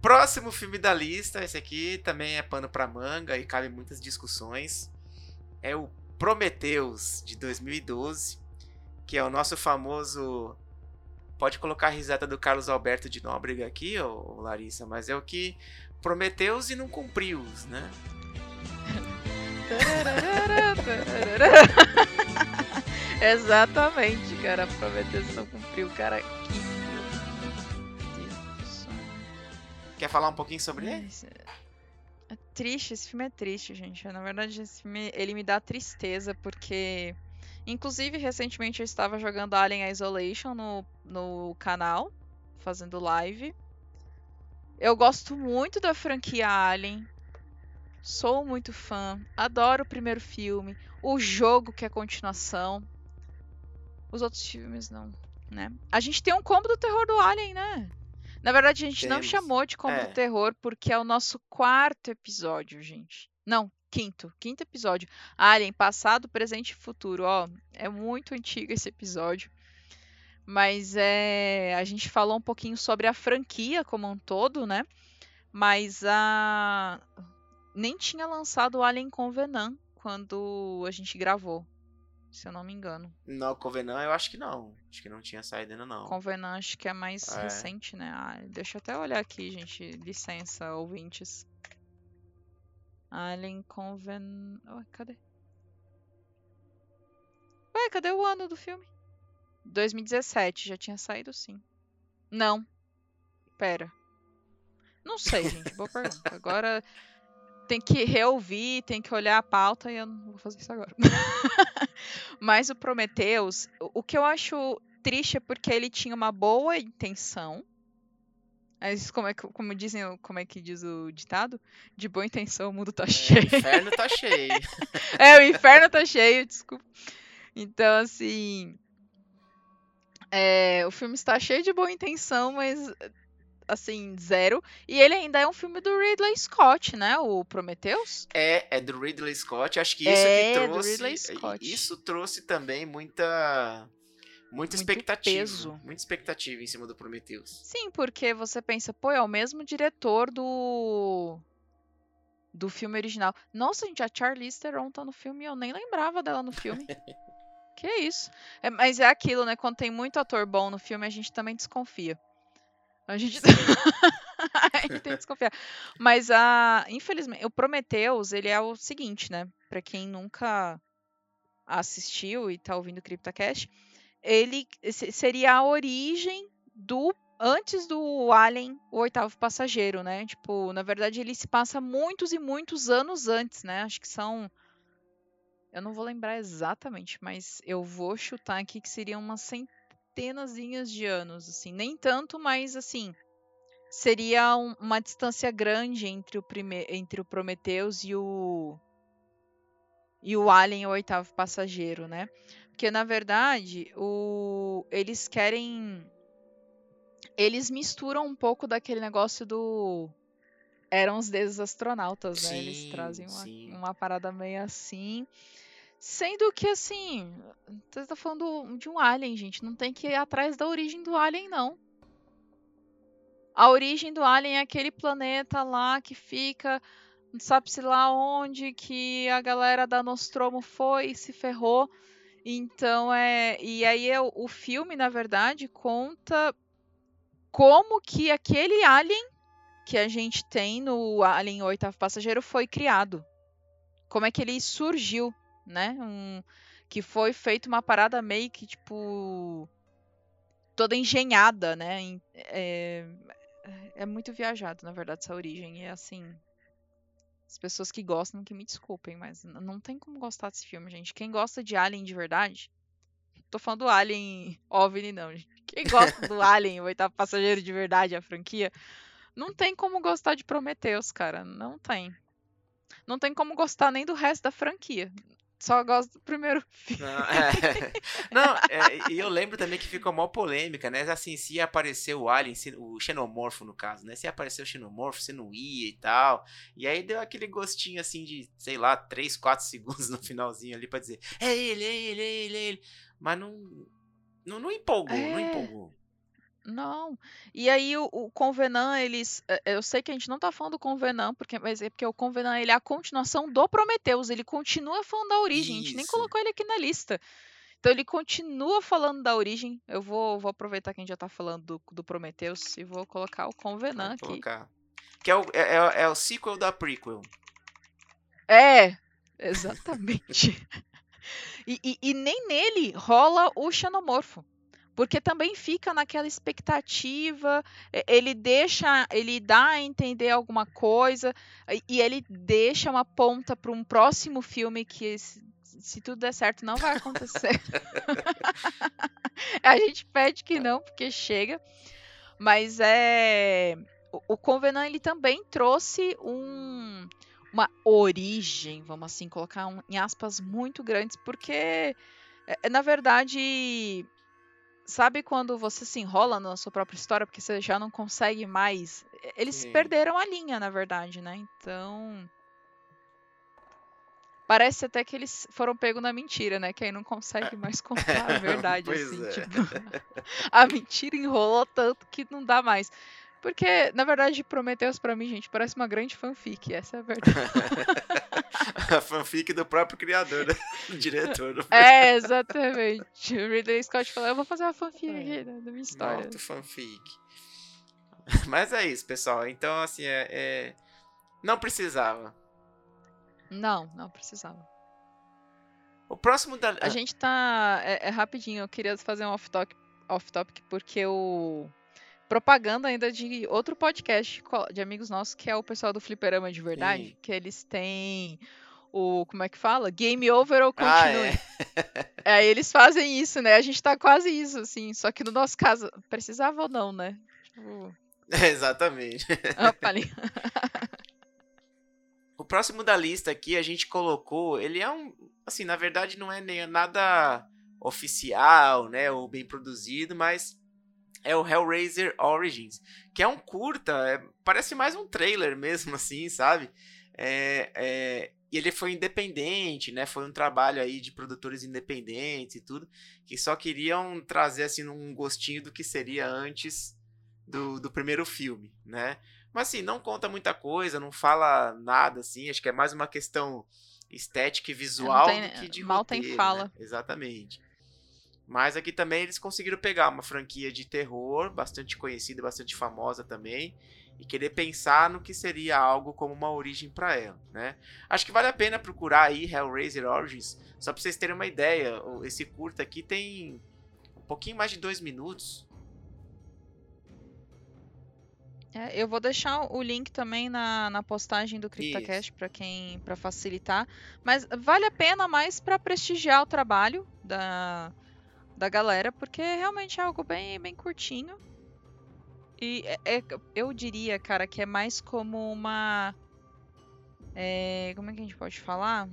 Próximo filme da lista, esse aqui também é pano pra manga e cabe muitas discussões. É o Prometheus de 2012, que é o nosso famoso. Pode colocar a risada do Carlos Alberto de Nóbrega aqui, ô Larissa, mas é o que prometeu e não cumpriu, né? <laughs> Exatamente, cara. Prometeu se não cumpriu. Cara. Quer falar um pouquinho sobre ele? Mas, É triste, esse filme é triste, gente. Na verdade, esse filme ele me dá tristeza, porque. Inclusive, recentemente eu estava jogando Alien Isolation no, no canal, fazendo live. Eu gosto muito da franquia Alien. Sou muito fã. Adoro o primeiro filme. O jogo, que é a continuação. Os outros filmes não, né? A gente tem um combo do terror do Alien, né? Na verdade, a gente Temos. não chamou de combo é. do terror porque é o nosso quarto episódio, gente. Não, quinto. Quinto episódio. Alien, passado, presente e futuro. Ó, é muito antigo esse episódio. Mas é, a gente falou um pouquinho sobre a franquia como um todo, né? Mas a nem tinha lançado o Alien Covenant quando a gente gravou, se eu não me engano. Não, Covenant eu acho que não. Acho que não tinha saído ainda não. Covenant acho que é mais é. recente, né? Ah, deixa eu até olhar aqui, gente. Licença, ouvintes. Alien Covenant. Ué, cadê? Ué, cadê o ano do filme? 2017, já tinha saído sim. Não. Pera. Não sei, gente. Boa pergunta. Agora tem que reouvir, tem que olhar a pauta e eu não vou fazer isso agora. <laughs> Mas o Prometheus, o que eu acho triste é porque ele tinha uma boa intenção. Mas como é que, como dizem, como é que diz o ditado? De boa intenção o mundo tá é, cheio. O inferno tá <laughs> cheio. é, o inferno tá cheio, desculpa. Então, assim, é, o filme está cheio de boa intenção, mas assim, zero. E ele ainda é um filme do Ridley Scott, né? O Prometheus? É, é do Ridley Scott. Acho que isso é, que trouxe. Isso trouxe também muita. Muita expectativa. Peso. Muita expectativa em cima do Prometheus. Sim, porque você pensa, pô, é o mesmo diretor do. Do filme original. Nossa, gente, a Charlize Theron tá no filme e eu nem lembrava dela no filme. <laughs> que isso. É, mas é aquilo, né? Quando tem muito ator bom no filme, a gente também desconfia. A gente, <laughs> a gente tem que desconfiar. Mas a, infelizmente, o Prometheus, ele é o seguinte, né? Para quem nunca assistiu e tá ouvindo o CryptoCast, ele seria a origem do antes do Alien, o oitavo passageiro, né? Tipo, na verdade ele se passa muitos e muitos anos antes, né? Acho que são eu não vou lembrar exatamente, mas eu vou chutar aqui que seriam umas centenazinhas de anos, assim, nem tanto, mas assim, seria um, uma distância grande entre o prime entre o Prometheus e o e o Alien, o oitavo passageiro, né? Porque na verdade, o eles querem eles misturam um pouco daquele negócio do eram os deuses astronautas, né? Sim, eles trazem uma, uma parada meio assim. Sendo que, assim, você tá falando de um alien, gente. Não tem que ir atrás da origem do alien, não. A origem do alien é aquele planeta lá que fica, não sabe-se lá onde, que a galera da Nostromo foi e se ferrou. Então é. E aí é, o filme, na verdade, conta como que aquele alien que a gente tem no Alien Oitavo Passageiro foi criado. Como é que ele surgiu né? Um, que foi feito uma parada meio que, tipo. toda engenhada, né? É, é muito viajado, na verdade, essa origem. E assim. As pessoas que gostam, que me desculpem, mas não tem como gostar desse filme, gente. Quem gosta de Alien de verdade. Tô falando do Alien <laughs> OVNI, não, gente. Quem gosta do Alien, o oitavo passageiro de verdade, a franquia, não tem como gostar de Prometheus, cara. Não tem. Não tem como gostar nem do resto da franquia. Só gosto do primeiro <laughs> filme. Não, é, não é, e eu lembro também que ficou mó polêmica, né? Assim, se ia aparecer o Alien, se, o xenomorfo no caso, né? Se ia aparecer o xenomorfo, se não ia e tal. E aí deu aquele gostinho assim de, sei lá, 3, 4 <laughs> segundos no finalzinho ali pra dizer: é ele, é ele, é ele, é ele. Mas não. Não, não empolgou, é... não empolgou. Não. E aí o, o Convenant, eles. Eh, eu sei que a gente não tá falando do Convenant, porque, mas é porque o Convenant ele é a continuação do Prometheus. Ele continua falando da origem. A gente nem colocou ele aqui na lista. Então ele continua falando da origem. Eu vou, vou aproveitar que a gente já tá falando do, do Prometheus e vou colocar o Convenant aqui. Colocar. Que é o, é, é, é o sequel da prequel. É, exatamente. <laughs> e, e, e nem nele rola o xenomorfo porque também fica naquela expectativa, ele deixa, ele dá a entender alguma coisa e ele deixa uma ponta para um próximo filme que se tudo der certo não vai acontecer. <laughs> a gente pede que não, porque chega. Mas é o Convenant ele também trouxe um, uma origem, vamos assim colocar um, em aspas muito grandes, porque É, na verdade, sabe quando você se enrola na sua própria história porque você já não consegue mais? Eles Sim. perderam a linha, na verdade, né? Então. Parece até que eles foram pegos na mentira, né? Que aí não consegue mais <laughs> contar a verdade, assim. É. Tipo, <laughs> a mentira enrolou tanto que não dá mais. Porque, na verdade, Prometheus pra mim, gente, parece uma grande fanfic, essa é a verdade. <laughs> a fanfic do próprio criador, né? O diretor. É, exatamente. O Ridley Scott falou, eu vou fazer uma fanfic é. aqui né, da minha história. Muito fanfic. Mas é isso, pessoal. Então, assim, é, é... não precisava. Não, não precisava. O próximo da... A gente tá... É, é rapidinho, eu queria fazer um off-topic off -topic porque o propaganda ainda de outro podcast de amigos nossos, que é o pessoal do Fliperama de Verdade, Sim. que eles têm o, como é que fala? Game over ou continue. Ah, é. Aí eles fazem isso, né? A gente tá quase isso, assim, só que no nosso caso, precisava ou não, né? Tipo... É, <laughs> exatamente. Opa, ali. <laughs> o próximo da lista aqui a gente colocou, ele é um, assim, na verdade não é nem nada oficial, né, ou bem produzido, mas é o Hellraiser Origins, que é um curta, é, parece mais um trailer <laughs> mesmo, assim, sabe? É, é, e ele foi independente, né? Foi um trabalho aí de produtores independentes e tudo, que só queriam trazer assim um gostinho do que seria antes do, do primeiro filme, né? Mas assim, não conta muita coisa, não fala nada assim, acho que é mais uma questão estética e visual tem, do que de mal roteiro, tem né? fala. Né? Exatamente. Mas aqui também eles conseguiram pegar uma franquia de terror bastante conhecida, bastante famosa também, e querer pensar no que seria algo como uma origem para ela, né? Acho que vale a pena procurar aí Hellraiser Origins, só para vocês terem uma ideia. Esse curta aqui tem um pouquinho mais de dois minutos. É, eu vou deixar o link também na, na postagem do CryptoCast para quem para facilitar, mas vale a pena mais para prestigiar o trabalho da da galera, porque realmente é algo bem, bem curtinho. E é, é, eu diria, cara, que é mais como uma. É, como é que a gente pode falar?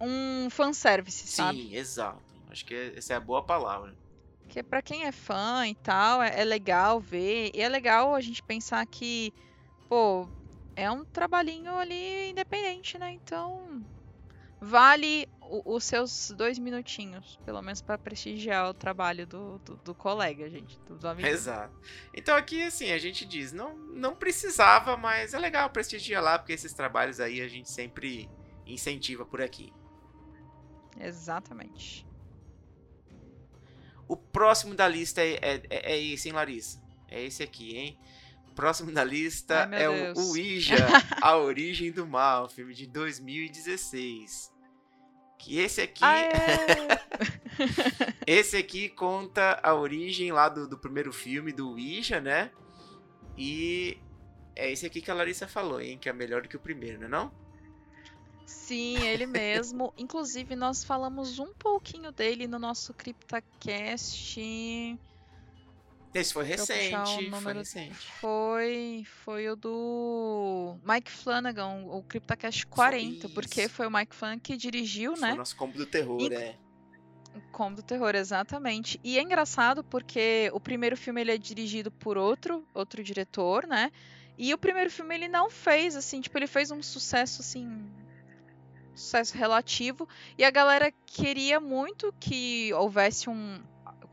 Um fanservice, sabe? Sim, exato. Acho que essa é a boa palavra. Que para quem é fã e tal, é, é legal ver. E é legal a gente pensar que, pô, é um trabalhinho ali independente, né? Então, vale o, os seus dois minutinhos, pelo menos para prestigiar o trabalho do, do, do colega, gente, do, do, amigo. Exato. Então aqui, assim, a gente diz, não, não precisava, mas é legal prestigiar lá, porque esses trabalhos aí a gente sempre incentiva por aqui. Exatamente. O próximo da lista é, é, é, é esse, hein, Larissa? É esse aqui, hein? O próximo da lista Ai, é Deus. o Ouija, A <laughs> Origem do Mal, filme de 2016. Que esse aqui. Ah, <laughs> é. esse aqui conta a origem lá do, do primeiro filme do Ouija, né? E é esse aqui que a Larissa falou, hein? Que é melhor do que o primeiro, não é não? Sim, ele mesmo. Inclusive, nós falamos um pouquinho dele no nosso CryptaCast esse foi recente, foi recente. Foi, foi o do Mike Flanagan, o CryptoCast 40, porque foi o Mike Flanagan que dirigiu, foi né? Foi o nosso combo do terror, e... é. O combo do terror, exatamente. E é engraçado porque o primeiro filme ele é dirigido por outro, outro diretor, né? E o primeiro filme ele não fez assim, tipo, ele fez um sucesso assim, sucesso relativo, e a galera queria muito que houvesse um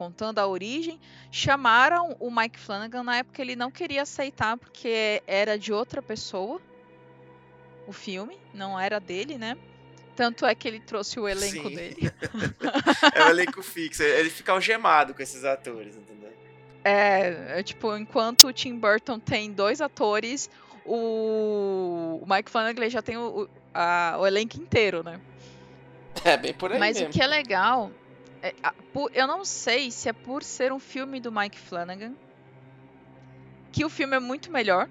contando a origem, chamaram o Mike Flanagan. Na época ele não queria aceitar porque era de outra pessoa o filme, não era dele, né? Tanto é que ele trouxe o elenco Sim. dele. <laughs> é o elenco fixo, ele fica algemado com esses atores, entendeu? É, é, tipo, enquanto o Tim Burton tem dois atores, o, o Mike Flanagan já tem o, a, o elenco inteiro, né? É, bem por aí Mas mesmo. o que é legal é, eu não sei se é por ser um filme do Mike Flanagan que o filme é muito melhor.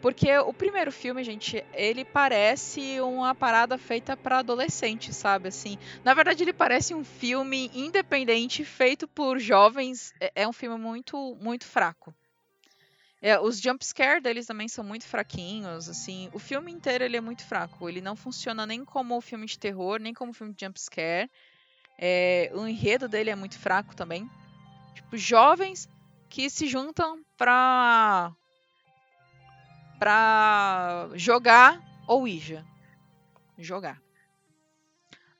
Porque o primeiro filme, gente, ele parece uma parada feita para adolescente, sabe? Assim, na verdade, ele parece um filme independente feito por jovens. É, é um filme muito, muito fraco. É, os jumpscare deles também são muito fraquinhos, assim. O filme inteiro ele é muito fraco. Ele não funciona nem como filme de terror, nem como filme de jumpscare. É, o enredo dele é muito fraco também. Tipo, jovens que se juntam pra. pra jogar Ouija. Jogar.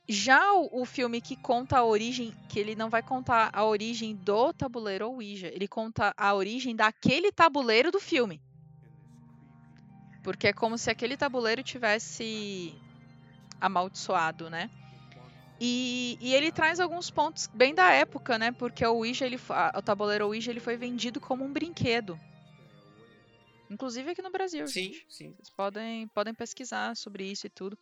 Já o, o, filme que conta a origem, que ele não vai contar a origem do tabuleiro Ouija, ele conta a origem daquele tabuleiro do filme. Porque é como se aquele tabuleiro tivesse amaldiçoado, né? E, e, ele traz alguns pontos bem da época, né? Porque o Ouija, ele, o tabuleiro Ouija, ele foi vendido como um brinquedo. Inclusive aqui no Brasil. Sim, gente. sim. Vocês podem, podem pesquisar sobre isso e tudo.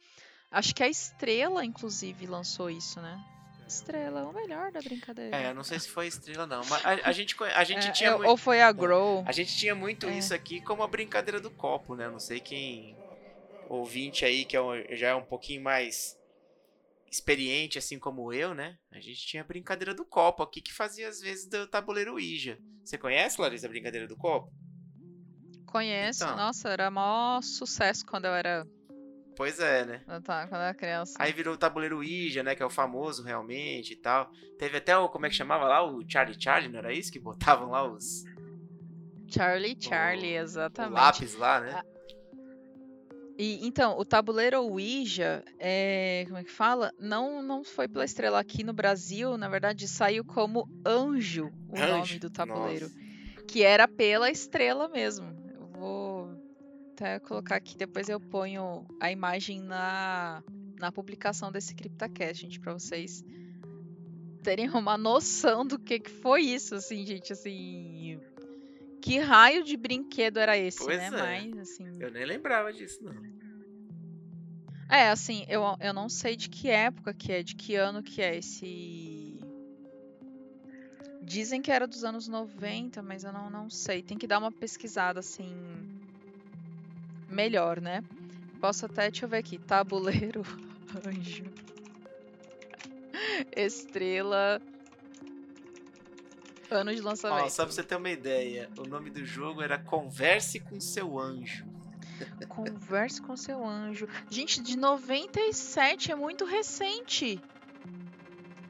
Acho que a Estrela, inclusive, lançou isso, né? Estrela, o melhor da brincadeira. É, eu não sei se foi Estrela, não. Mas a, a gente, a gente É, tinha é, muito. Ou foi a Grow. A gente tinha muito É. isso aqui como a brincadeira do copo, né? Eu Não sei quem ouvinte aí que é um- já é um pouquinho mais experiente, assim como eu, né? A gente tinha a brincadeira do copo aqui que fazia às vezes do tabuleiro Ouija. Você conhece, Larissa, a brincadeira do copo? Conheço. Então. Nossa, era maior sucesso quando eu era, Pois é, né? quando eu tava- quando eu era criança. Aí virou o tabuleiro Ouija, né? Que é o famoso realmente e tal. Teve até o, como é que chamava lá? O Charlie Charlie, não era isso? Que botavam lá os Charlie, Charlie, o exatamente. lápis lá, né? E, então, o tabuleiro Ouija, é, como é que fala? Não, não foi pela estrela aqui no Brasil, na verdade saiu como Anjo o nome Anjo? do tabuleiro. Nossa. Que era pela estrela mesmo. Eu vou até colocar aqui, depois eu ponho a imagem na, na publicação desse CryptaCast, gente, pra vocês terem uma noção do que, que foi isso, assim, gente, assim... Que raio de brinquedo era esse, Pois né? é. Mas, assim... Eu nem lembrava disso, não. É, assim, eu, eu não sei de que época que é, de que ano que é esse. Dizem que era dos anos 90, mas eu não, não sei. Tem que dar uma pesquisada, assim. Melhor, né? Posso até, deixa eu ver aqui. Tabuleiro <laughs> Anjo. Estrela. Ano de Ó, lançamento. só pra você ter uma ideia, o nome do jogo era Converse com seu anjo. Converse com seu anjo. Gente, de 97 é muito recente.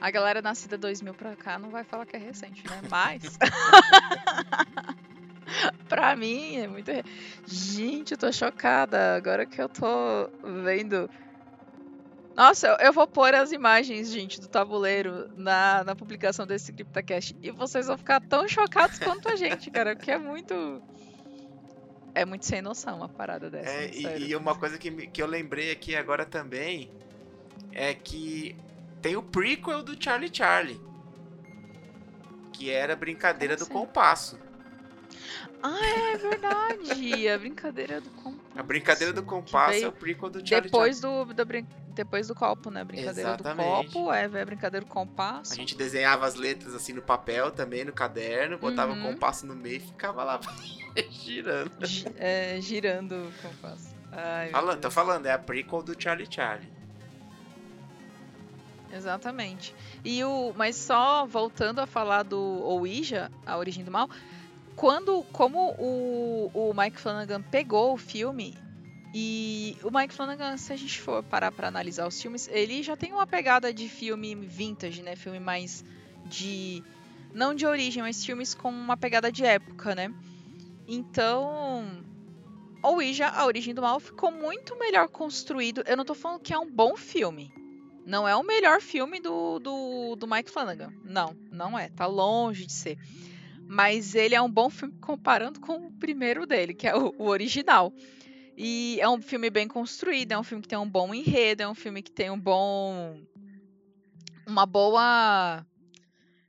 A galera nascida 2000 pra cá não vai falar que é recente, né? Mas. <laughs> pra mim é muito. Gente, eu tô chocada. Agora que eu tô vendo. Nossa, eu, vou pôr as imagens, gente, do tabuleiro na, na publicação desse CryptoCast. E vocês vão ficar tão chocados quanto a gente, cara. Porque é muito. É muito sem noção uma parada dessa. É, e, e uma coisa que, que eu lembrei aqui agora também é que tem o prequel do Charlie Charlie. Que era a brincadeira do assim? compasso. Ah, é verdade. a brincadeira do compasso. A brincadeira do compasso veio é o prequel do Charlie Depois do, da brin- depois do copo, né? Brincadeira Exatamente. do copo, é, a brincadeira do compasso. A gente desenhava as letras assim no papel também, no caderno, botava Uhum. o compasso no meio e ficava lá <laughs> girando. gi- é, girando o compasso. Ai, Falando, tô falando, é a prequel do Charlie Charlie. Exatamente. E o, mas só voltando a falar do Ouija, a origem do mal, quando, como o, o Mike Flanagan pegou o filme e o Mike Flanagan, se a gente for parar para analisar os filmes, ele já tem uma pegada de filme vintage, né? Filme mais de não de origem, mas filmes com uma pegada de época, né? Então, Ouija, a origem do mal ficou muito melhor construído. Eu não tô falando que é um bom filme. Não é o melhor filme do, do, do Mike Flanagan. Não, não é. Tá longe de ser. Mas ele é um bom filme comparando com o primeiro dele, que é o, o original. E é um filme bem construído, é um filme que tem um bom enredo, é um filme que tem um bom. Uma boa.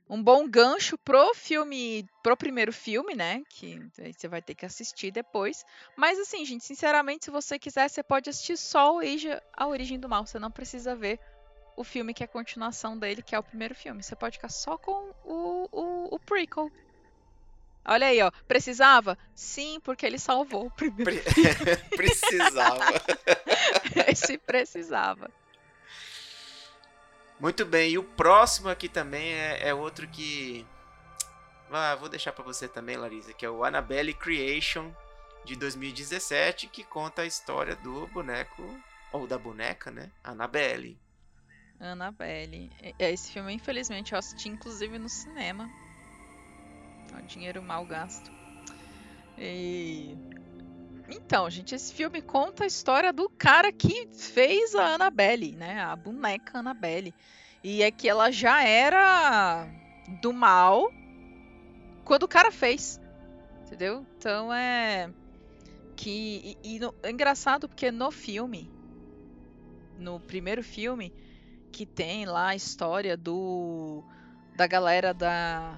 Um bom gancho pro filme. Pro primeiro filme, né? Que você vai ter que assistir depois. Mas assim, gente, sinceramente, se você quiser, você pode assistir só A Origem do Mal. Você não precisa ver o filme que é a continuação dele, que é o primeiro filme. Você pode ficar só com o, o, o prequel. Olha aí, ó. Precisava? Sim, porque ele salvou o primeiro. Pre- <laughs> Precisava. <laughs> Esse precisava. Muito bem, e o próximo aqui também é, é outro que Ah, vou deixar para você também, Larissa, que é o Annabelle Creation de 2017, que conta a história do boneco, ou da boneca, né? Annabelle. Annabelle. Esse filme, infelizmente, eu assisti inclusive no cinema. Um dinheiro mal gasto. E... Então, gente, esse filme conta a história do cara que fez a Annabelle, né? A boneca Annabelle. E é que ela já era do mal quando o cara fez. Entendeu? Então é. Que. E, e no, é engraçado porque no filme. No primeiro filme. Que tem lá a história do. Da galera da.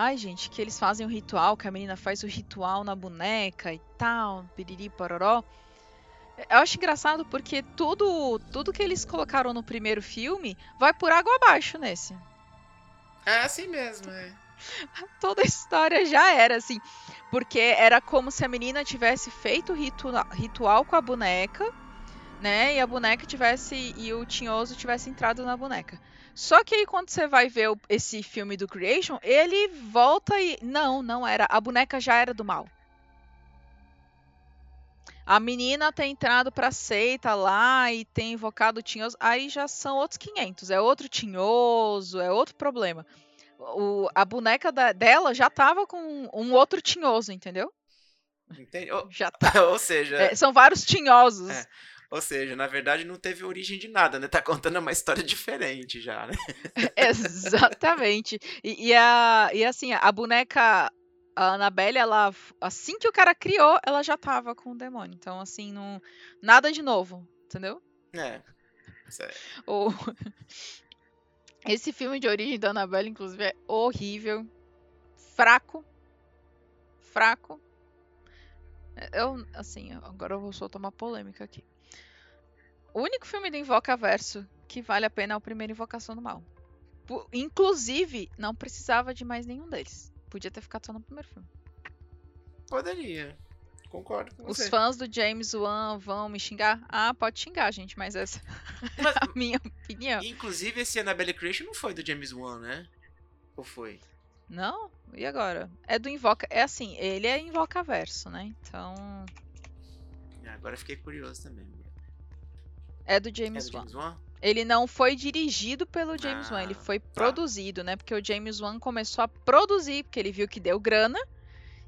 Ai, gente, que eles fazem o ritual, que a menina faz o ritual na boneca e tal, piriri pororó. Eu acho engraçado porque tudo, tudo que eles colocaram no primeiro filme vai por água abaixo nesse. É assim mesmo, é. <laughs> Toda a história já era assim. Porque era como se a menina tivesse feito o ritu ritual com a boneca, né? E a boneca tivesse. E o tinhoso tivesse entrado na boneca. Só que aí quando você vai ver o, esse filme do Creation, ele volta e. Não, não era. A boneca já era do mal. A menina tem entrado pra seita lá e tem invocado o tinhoso. Aí já são outros 500. É outro tinhoso, é outro problema. O, a boneca da, dela já tava com um outro tinhoso, entendeu? Entendi. Já tá. <laughs> Ou seja. É, são vários tinhosos. É. Ou seja, na verdade não teve origem de nada, né? Tá contando uma história diferente já, né? <laughs> Exatamente. E, e, a, e assim, a boneca a Annabelle, ela, assim que o cara criou, ela já tava com o demônio. Então, assim, não, nada de novo, entendeu? É. O... <laughs> Esse filme de origem da Annabelle, inclusive, é horrível. Fraco. Fraco. Eu, assim, agora eu vou soltar uma polêmica aqui. O único filme do Invocaverso que vale a pena é o primeiro Invocação do Mal. Inclusive, não precisava de mais nenhum deles. Podia ter ficado só no primeiro filme. Poderia. Concordo com Os você. fãs do James Wan vão me xingar? Ah, pode xingar, gente, mas essa <laughs> mas, é a minha opinião. Inclusive, esse Annabelle Creation não foi do James Wan, né? Ou foi? Não? E agora? É do Invoca. É assim, ele é Invocaverso, né? Então. Agora fiquei curioso também. É do James, é do James Wan. Wan? Ele não foi dirigido pelo James ah, Wan, ele ah, foi tá. produzido, né? Porque o James Wan começou a produzir, porque ele viu que deu grana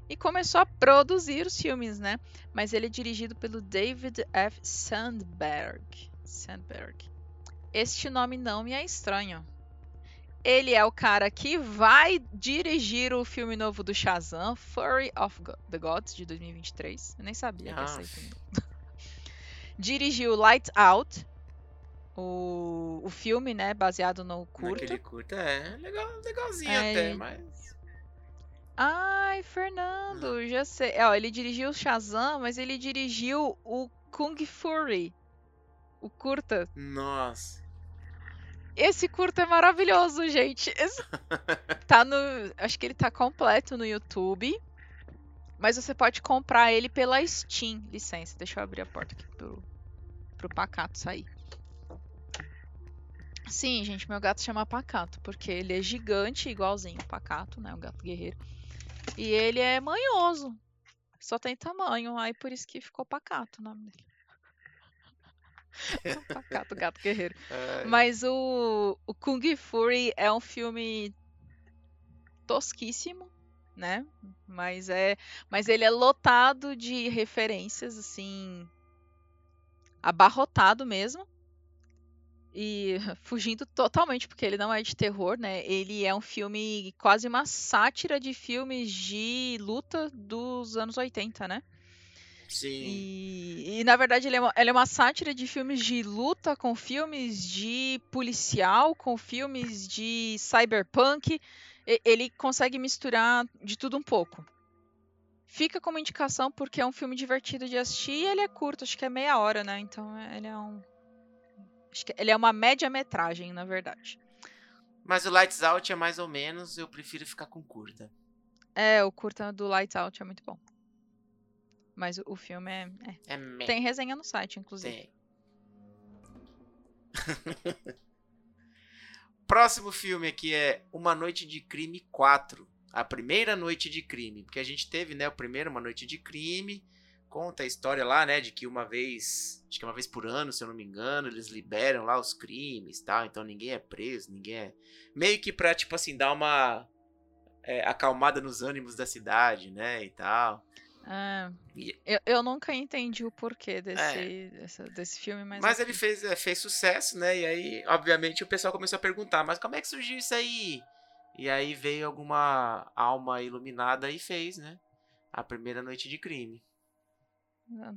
e começou a produzir os filmes, né? Mas ele é dirigido pelo David F. Sandberg. Sandberg. Este nome não me é estranho. Ele é o cara que vai dirigir o filme novo do Shazam, Fury of the Gods, de 2023. Eu nem sabia ah. que ia sair. <laughs> Dirigiu Light Out, o, o filme, né, baseado no curto. Naquele curto, é, legal, legalzinho é, até, mas... Ai, Fernando, hum. já sei. Ó, ele dirigiu o Shazam, mas ele dirigiu o Kung Fury. O curta. Nossa. Esse curta é maravilhoso, gente. Esse... <laughs> tá no. Acho que ele tá completo no YouTube. Mas você pode comprar ele pela Steam. Licença, deixa eu abrir a porta aqui pro, pro pacato sair. Sim, gente, meu gato chama Pacato, porque ele é gigante, igualzinho o Pacato, né? O gato guerreiro. E ele é manhoso. Só tem tamanho, aí por isso que ficou Pacato o nome dele. <laughs> pacato, gato guerreiro. Ai. Mas o, o Kung Fury é um filme tosquíssimo, né? Mas é, mas ele é lotado de referências assim, abarrotado mesmo. E <laughs> fugindo totalmente, porque ele não é de terror, né? Ele é um filme, quase uma sátira de filmes de luta dos anos 80, né? Sim. E, e na verdade ele é, uma, ele é uma sátira de filmes de luta com filmes de policial, com filmes de cyberpunk. E, ele consegue misturar de tudo um pouco. Fica como indicação porque é um filme divertido de assistir e ele é curto, acho que é meia hora, né? Então ele é um, Acho que ele é uma média-metragem, na verdade. Mas o Lights Out é mais ou menos, eu prefiro ficar com curta. É, o curta do Lights Out é muito bom. Mas o filme é. é. é Tem resenha no site, inclusive. Tem. <laughs> Próximo filme aqui é Uma Noite de Crime 4. A primeira noite de crime. Porque a gente teve, né, o primeiro Uma Noite de Crime. Conta a história lá, né, de que uma vez, acho que uma vez por ano, se eu não me engano, eles liberam lá os crimes e tal. Então ninguém é preso, ninguém é. Meio que pra, tipo assim, dar uma é, acalmada nos ânimos da cidade, né, e tal. Ah, eu, eu nunca entendi o porquê desse, É. desse, desse filme, mas. Mas ele fez, é, fez sucesso, né? E aí, obviamente, o pessoal começou a perguntar, mas como é que surgiu isso aí? E aí veio alguma alma iluminada e fez, né? A primeira noite de crime.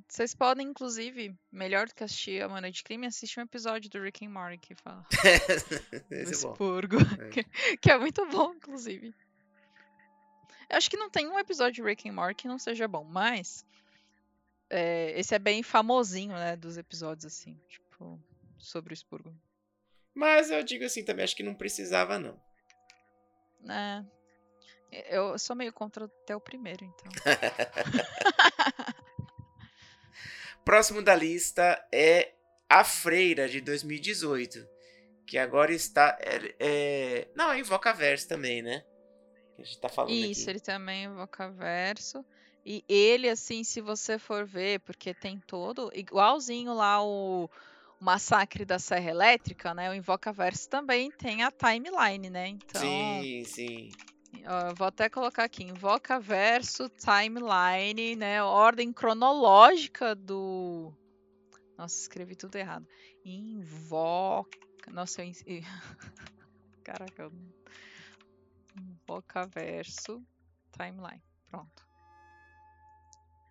Vocês podem, inclusive, melhor do que assistir a Mana de Crime, assistir um episódio do Rick and Morty que fala do <laughs> Esse é bom. expurgo. É. <laughs> Que, que é muito bom, inclusive. Eu acho que não tem um episódio de Rick and Morty que não seja bom, mas é, esse é bem famosinho, né, dos episódios, assim, tipo, sobre o expurgo. Mas eu digo assim também, acho que não precisava, não. É, eu sou meio contra até o primeiro, então. <laughs> Próximo da lista é A Freira, de 2018. Que agora está. É, é... Não, é Invocaverse também, né? Que a gente tá falando Isso, aqui. ele também evoca verso. E ele, assim, se você for ver, porque tem todo, igualzinho lá o, o Massacre da Serra Elétrica, né? O Invocaverso também tem a timeline, né? Então, Sim, sim. ó, vou até colocar aqui, Invocaverso, timeline, né? Ordem cronológica do... Nossa, escrevi tudo errado. Invoca... Nossa, eu... <laughs> Caraca, eu... Invocaverso, timeline. Pronto.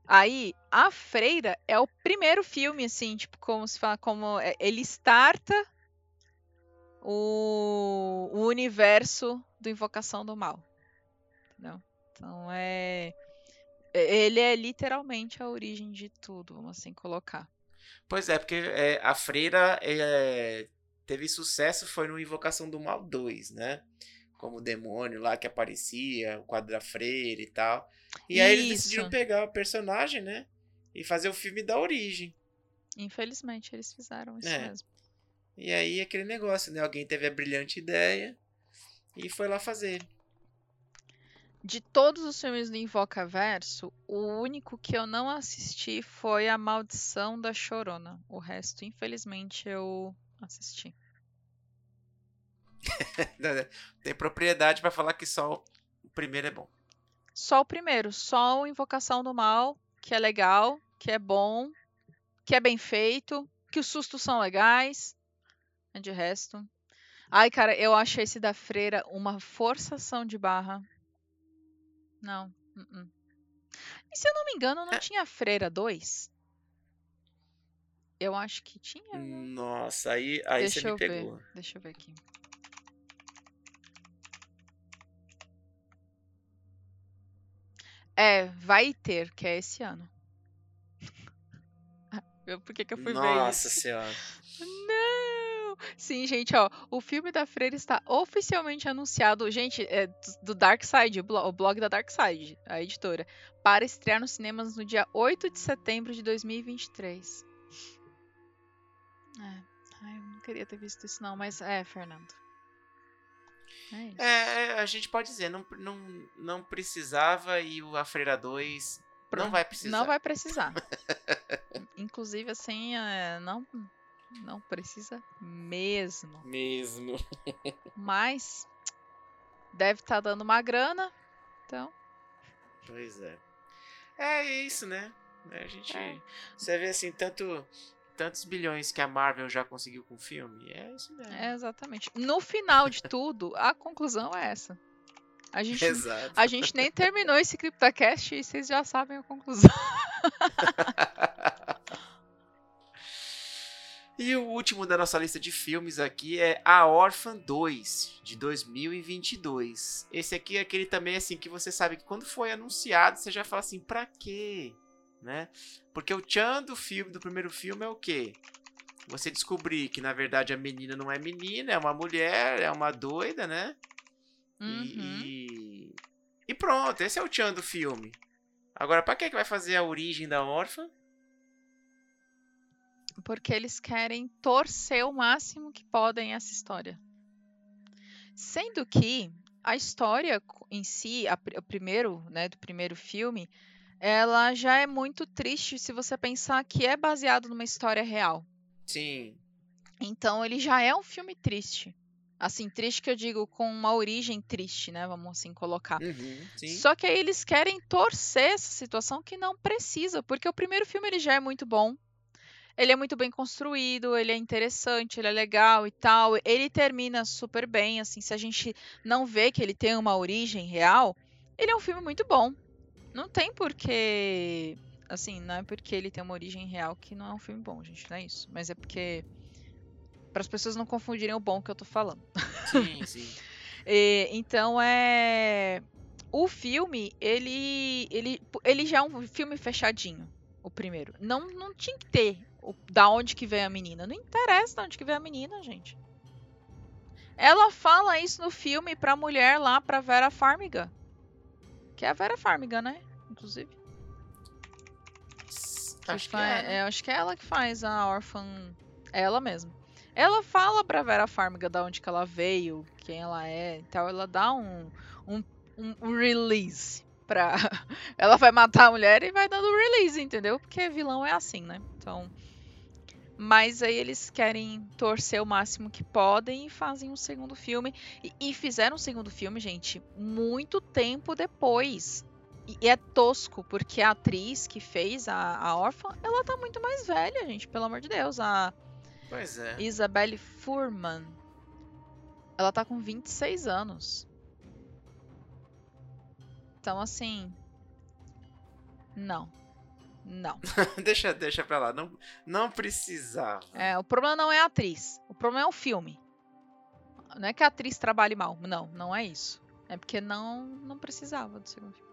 Aí, A Freira é o primeiro filme, assim, tipo, como se fala, como é- ele starta o, o universo do Invocação do Mal. Entendeu? Então é. é- Ele é literalmente a origem de tudo, vamos assim colocar. Pois é, porque é, a Freira é, teve sucesso foi no Invocação do Mal 2, né? Como o demônio lá que aparecia, o quadro da Freira e tal. E aí eles decidiram Isso. pegar o personagem, né? E fazer o filme da origem. Infelizmente, eles fizeram isso É. mesmo. E aí aquele negócio, né? Alguém teve a brilhante ideia e foi lá fazer. De todos os filmes do Invocaverso, o único que eu não assisti foi A Maldição da Chorona. O resto, infelizmente, eu assisti. <laughs> Tem propriedade pra falar que só o primeiro é bom. Só o primeiro, só o Invocação do Mal, que é legal, que é bom, que é bem feito, que os sustos são legais. De resto. Ai, cara, eu acho esse da freira uma forçação de barra. Não. uh-uh. E se eu não me engano, não É. tinha Freira 2? Eu acho que tinha. né? Nossa, aí, aí Deixa você me eu ver. pegou. Deixa eu ver aqui. É, vai ter, que é esse ano. <laughs> Por que, que eu fui ver Nossa isso? senhora. Não! Sim, gente, ó, o filme da Freira está oficialmente anunciado, gente, é do- Dark Side, o blog da Dark Side, a editora, para estrear nos cinemas no dia 8 de setembro de 2023. É, ai, eu não queria ter visto isso não, mas é, Fernando. É isso. É, a gente pode dizer, não, não, não precisava e o A Freira 2 não vai precisar. Não vai precisar. <laughs> Inclusive, assim, é, não, não precisa mesmo. Mesmo. <laughs> Mas deve estar dando uma grana. Então, Pois é. É isso, né? A gente. É. Você vê assim, tanto, tantos bilhões que a Marvel já conseguiu com o filme. É isso mesmo. é exatamente. No final de tudo, a conclusão é essa. A <laughs> gente, Exato. a gente nem terminou esse CryptoCast e vocês já sabem a conclusão. <laughs> E o último da nossa lista de filmes aqui é A Órfã 2, de 2022. Esse aqui é aquele também, assim, que você sabe que quando foi anunciado, você já fala assim, pra quê? Né? Porque o tchan do filme, do primeiro filme é o quê? Você descobrir que, na verdade, a menina não é menina, é uma mulher, é uma doida, né? E- Uhum. E, e pronto, esse é o tchan do filme. Agora, pra que que vai fazer a origem da órfã? Porque eles querem torcer o máximo que podem essa história. Sendo que a história em si, a, o primeiro, né, do primeiro filme, ela já é muito triste se você pensar que é baseado numa história real. Sim. Então ele já é um filme triste. Assim, triste que eu digo com uma origem triste, né? Vamos assim colocar. Uhum, Só que aí eles querem torcer essa situação que não precisa, porque o primeiro filme ele já é muito bom. Ele é muito bem construído, ele é interessante, ele é legal e tal. Ele termina super bem, assim, se a gente não vê que ele tem uma origem real, ele é um filme muito bom. Não tem porque. Assim, não é porque ele tem uma origem real que não é um filme bom, gente, não é isso. Mas é porque. Para as pessoas não confundirem o bom que eu tô falando. Sim, <laughs> sim. e, então é. O filme, ele, ele, ele já é um filme fechadinho, o primeiro. Não, não tinha que ter o, da onde que vem a menina. Não interessa da onde que vem a menina, gente. Ela fala isso no filme pra mulher lá, pra Vera Farmiga. Que é a Vera Farmiga, né? Inclusive. Acho que, que é, né? é, acho que é ela que faz a órfã. É ela mesma. Ela fala pra Vera Farmiga da onde que ela veio, quem ela é e tal. Ela dá um, um, um release pra. <laughs> ela vai matar a mulher e vai dando release, entendeu? Porque vilão é assim, né? Então. Mas aí eles querem torcer o máximo que podem e fazem um segundo filme. E, e fizeram um segundo filme, gente, muito tempo depois. E, e é tosco, porque a atriz que fez a, a órfã, ela tá muito mais velha, gente, pelo amor de Deus. A Pois é. Isabelle Furman. Ela tá com 26 anos. Então, assim. Não. Não. <laughs> deixa, deixa pra lá. Não, não precisava. É, o problema não é a atriz. O problema é o filme. Não é que a atriz trabalhe mal. Não, não é isso. É porque não, não precisava do segundo filme.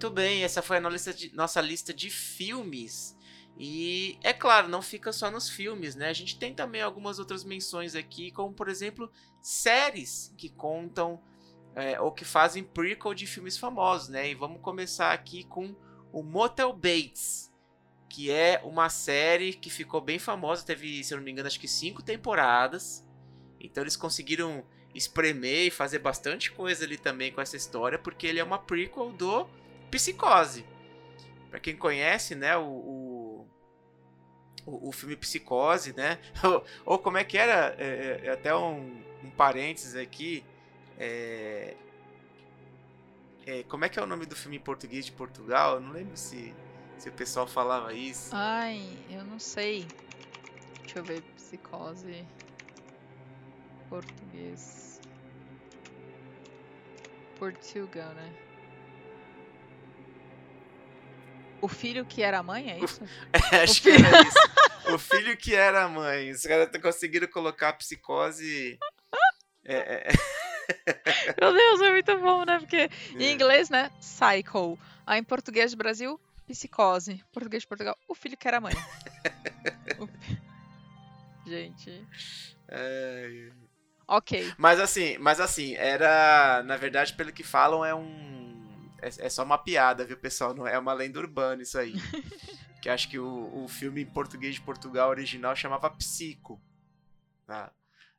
Muito bem, essa foi a nossa lista, de, nossa lista de filmes. E é claro, não fica só nos filmes, né? A gente tem também algumas outras menções aqui, como por exemplo, séries que contam é, ou que fazem prequel de filmes famosos, né? E vamos começar aqui com o Motel Bates, que é uma série que ficou bem famosa, teve, se eu não me engano, acho que cinco temporadas. Então eles conseguiram espremer e fazer bastante coisa ali também com essa história, porque ele é uma prequel do Psicose. Para quem conhece, né, o, o, o, filme Psicose, né, <laughs> ou, ou como é que era, é, é, até um, um parênteses aqui, é, é, como é que é o nome do filme em português de Portugal? Eu não lembro se, se o pessoal falava isso. Ai, eu não sei. Deixa eu ver, Psicose, português. Portugal, né? O filho que era a mãe, é isso? <laughs> É, acho que era isso. O filho que era a mãe. Os caras conseguiram colocar a psicose. É, é... <laughs> Meu Deus, é muito bom, né? Porque em é. inglês, né? Psycho. Aí em português do Brasil, psicose. Português de Portugal, o filho que era mãe. <laughs> Gente. É... Ok. Mas assim, mas assim, era. Na verdade, pelo que falam, é um é, é, só uma piada, viu, pessoal? Não é uma lenda urbana isso aí. <laughs> que acho que o, o filme em português de Portugal original chamava Psico. Tá?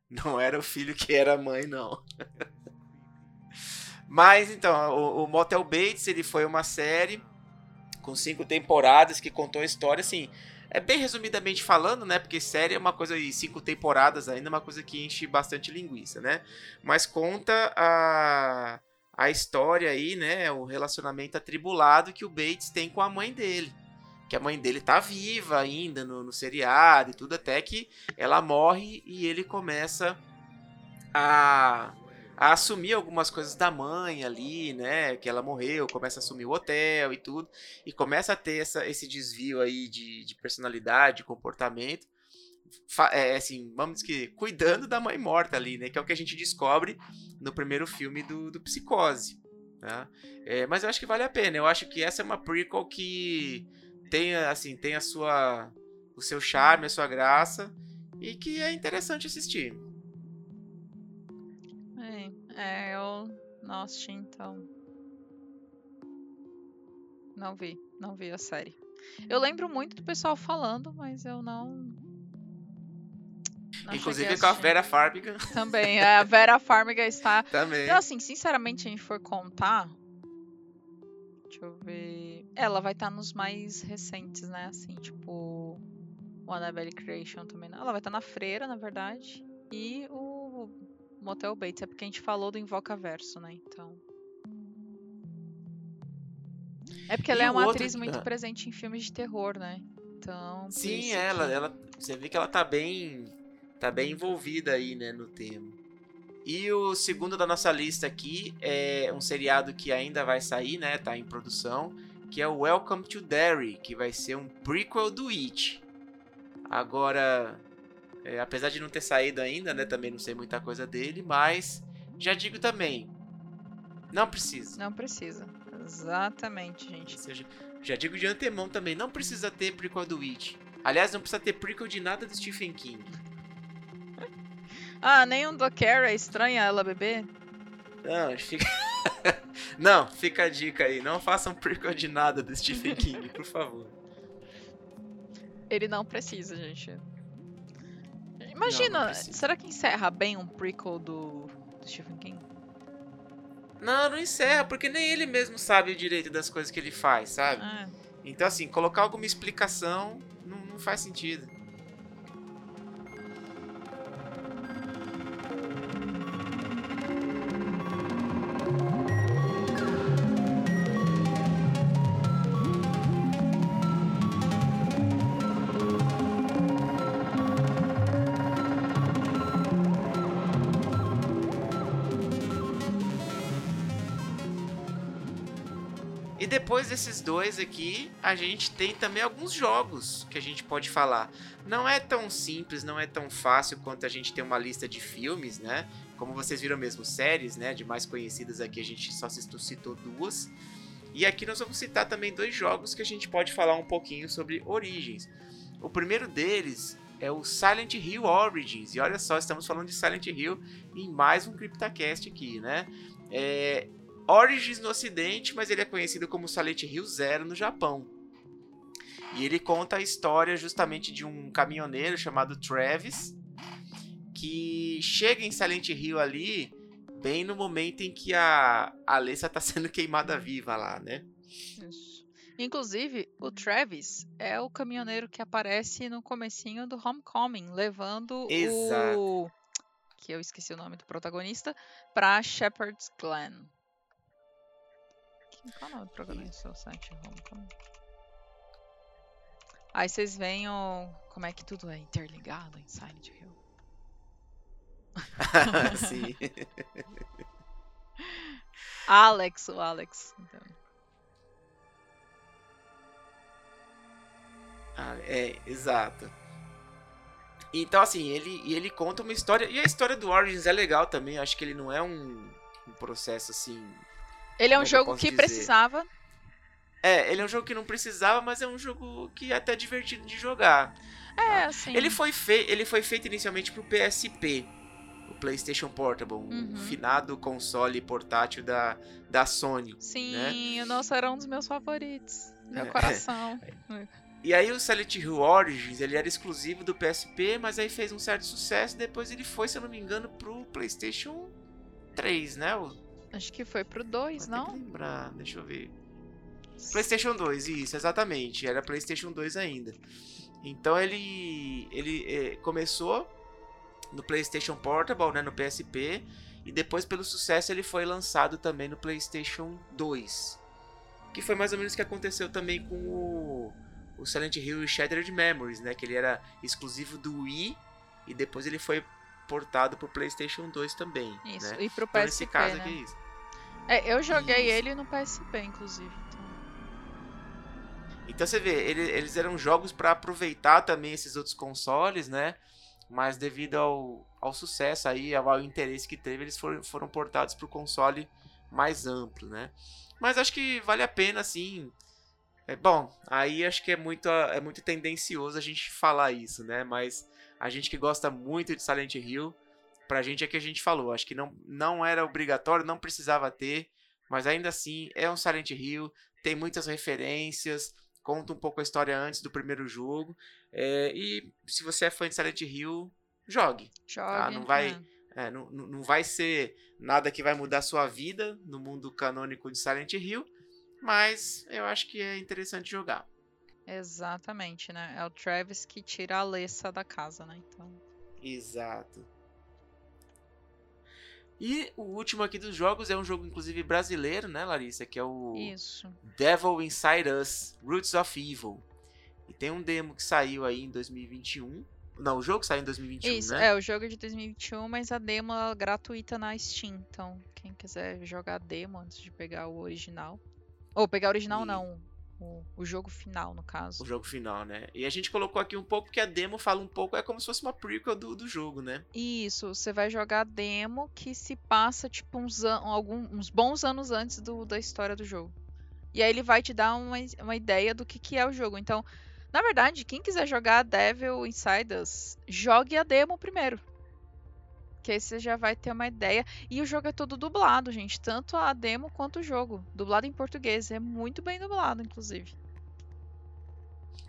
Não era o filho que era a mãe, não. <laughs> Mas então, o, o, Motel Bates ele foi uma série com cinco temporadas que contou a história assim. É bem resumidamente falando, né? Porque série é uma coisa e cinco temporadas ainda é uma coisa que enche bastante linguiça, né? Mas conta a a história aí, né, o relacionamento atribulado que o Bates tem com a mãe dele. Que a mãe dele tá viva ainda no, no seriado e tudo, até que ela morre e ele começa a, a assumir algumas coisas da mãe ali, né? Que ela morreu, começa a assumir o hotel e tudo, e começa a ter essa, esse desvio aí de, de personalidade, de comportamento é, assim, vamos dizer que cuidando da mãe morta ali, né? Que é o que a gente descobre no primeiro filme do, do Psicose. Né? É, mas eu acho que vale a pena. Eu acho que essa é uma prequel que tem, assim, tem a sua, o seu charme, a sua graça e que é interessante assistir. É, é eu não assisti então. Não vi, não vi a série. Eu lembro muito do pessoal falando, mas eu não. Não Inclusive com a Vera Farmiga. Também, é, a Vera Farmiga está. <laughs> Também. Então, assim, sinceramente, a gente for contar. Deixa eu ver. Ela vai estar tá nos mais recentes, né? Assim, tipo. O Annabelle Creation também. Não. Ela vai estar tá na Freira, na verdade. E o Motel Bates. É porque a gente falou do Invoca Verso, né? Então. É porque ela e é uma outro... atriz muito ah. presente em filmes de terror, né? Então. Sim, ela, que... ela. Você vê que ela tá bem. Tá bem envolvida aí, né, no tema. E o segundo da nossa lista aqui é um seriado que ainda vai sair, né? Tá em produção, que é o Welcome to Derry, que vai ser um prequel do It. Agora, é, apesar de não ter saído ainda, né? Também não sei muita coisa dele, mas já digo também, não precisa. Não precisa. Exatamente, gente. Seja, já digo de antemão também, não precisa ter prequel do Witch. Aliás, não precisa ter prequel de nada do Stephen King. Ah, nem um do Carrie é estranha ela beber? Não, fica... <laughs> não, fica a dica aí. Não façam prequel de nada do Stephen King, por favor. Ele não precisa, gente. Imagina, não, não será que encerra bem um prequel do, do Stephen King? Não, não encerra, porque nem ele mesmo sabe o direito das coisas que ele faz, sabe? Ah. Então, assim, colocar alguma explicação não, não faz sentido. Desses dois aqui, a gente tem também alguns jogos que a gente pode falar. Não é tão simples, não é tão fácil quanto a gente ter uma lista de filmes, né? Como vocês viram mesmo, séries, né? De mais conhecidas aqui, a gente só citou duas. E aqui nós vamos citar também dois jogos que a gente pode falar um pouquinho sobre origens. O primeiro deles é o Silent Hill Origins. E olha só, estamos falando de Silent Hill em mais um CryptoCast aqui, né? É, Origins no ocidente, mas ele é conhecido como Silent Hill Zero no Japão. E ele conta a história justamente de um caminhoneiro chamado Travis, que chega em Silent Hill ali, bem no momento em que a Alessa está <laughs> sendo queimada viva lá, né? Isso. Inclusive, o Travis é o caminhoneiro que aparece no comecinho do Homecoming, levando Exato. o... que eu esqueci o nome do protagonista, para Shepherd's Glen. Qual é o programa site? Homecoming? Aí vocês veem o... como é que tudo é interligado em Silent Hill. Sim. <laughs> Alex, o Alex. Então. Ah, é, exato. Então, assim, ele, ele conta uma história. E a história do Origins é legal também. Acho que ele não é um, um processo assim ele é um jogo que precisava. É, ele é um jogo que não precisava, mas é um jogo que é até divertido de jogar. É, tá? assim. Ele foi, fe... ele foi feito inicialmente pro PSP, o PlayStation Portable, uhum. o finado console portátil da, da Sony. Sim, né? o nosso era um dos meus favoritos. Meu é. coração. <laughs> E aí o Silent Hill Origins, ele era exclusivo do PSP, mas aí fez um certo sucesso, depois ele foi, se eu não me engano, pro PlayStation 3, né? O Acho que foi pro 2, não? Lembrar, deixa eu ver. PlayStation 2, isso, exatamente. Era PlayStation 2 ainda. Então ele ele é, começou no PlayStation Portable, né, no PSP, e depois pelo sucesso ele foi lançado também no PlayStation 2. Que foi mais ou menos o que aconteceu também com o, o Silent Hill Shattered Memories, né, que ele era exclusivo do Wii e depois ele foi portado pro PlayStation 2 também. Isso, né? e pro PSP. Então, nesse caso né? aqui é isso. É, eu joguei isso. ele no PSP, inclusive. Então, então você vê, ele, eles eram jogos para aproveitar também esses outros consoles, né? Mas devido ao, ao sucesso aí, ao, ao interesse que teve, eles foram, foram portados pro console mais amplo, né? Mas acho que vale a pena, assim. É bom. Aí acho que é muito, é muito tendencioso a gente falar isso, né? Mas a gente que gosta muito de Silent Hill, pra gente é que a gente falou. Acho que não, não era obrigatório, não precisava ter, mas ainda assim é um Silent Hill, tem muitas referências, conta um pouco a história antes do primeiro jogo. É, e se você é fã de Silent Hill, jogue. Tá? Jogue. Tá? Não vai. É. É, não, não vai ser nada que vai mudar a sua vida no mundo canônico de Silent Hill, mas eu acho que é interessante jogar. Exatamente, né? É o Travis que tira a Alessa da casa, né? Então... Exato. E o último aqui dos jogos é um jogo, inclusive, brasileiro, né, Larissa? Que é o Isso. Devil Inside Us, Roots of Evil. E tem um demo que saiu aí em 2021. Não, o jogo saiu em 2021, Isso, né? é, o jogo é de 2021, mas a demo é gratuita na Steam. Então, quem quiser jogar a demo antes de pegar o original. Ou pegar o original, e... não. O, o, jogo final, no caso. O jogo final, né? E a gente colocou aqui um pouco que a demo fala um pouco, é como se fosse uma prequel do, do jogo, né? Isso, você vai jogar a demo que se passa, tipo, uns, algum, uns bons anos antes do, da história do jogo. E aí ele vai te dar uma, uma ideia do que, que é o jogo. Então, na verdade, quem quiser jogar Devil Inside Us, jogue a demo primeiro. Que aí você já vai ter uma ideia. E o jogo é todo dublado, gente. Tanto a demo quanto o jogo. Dublado em português. É muito bem dublado, inclusive.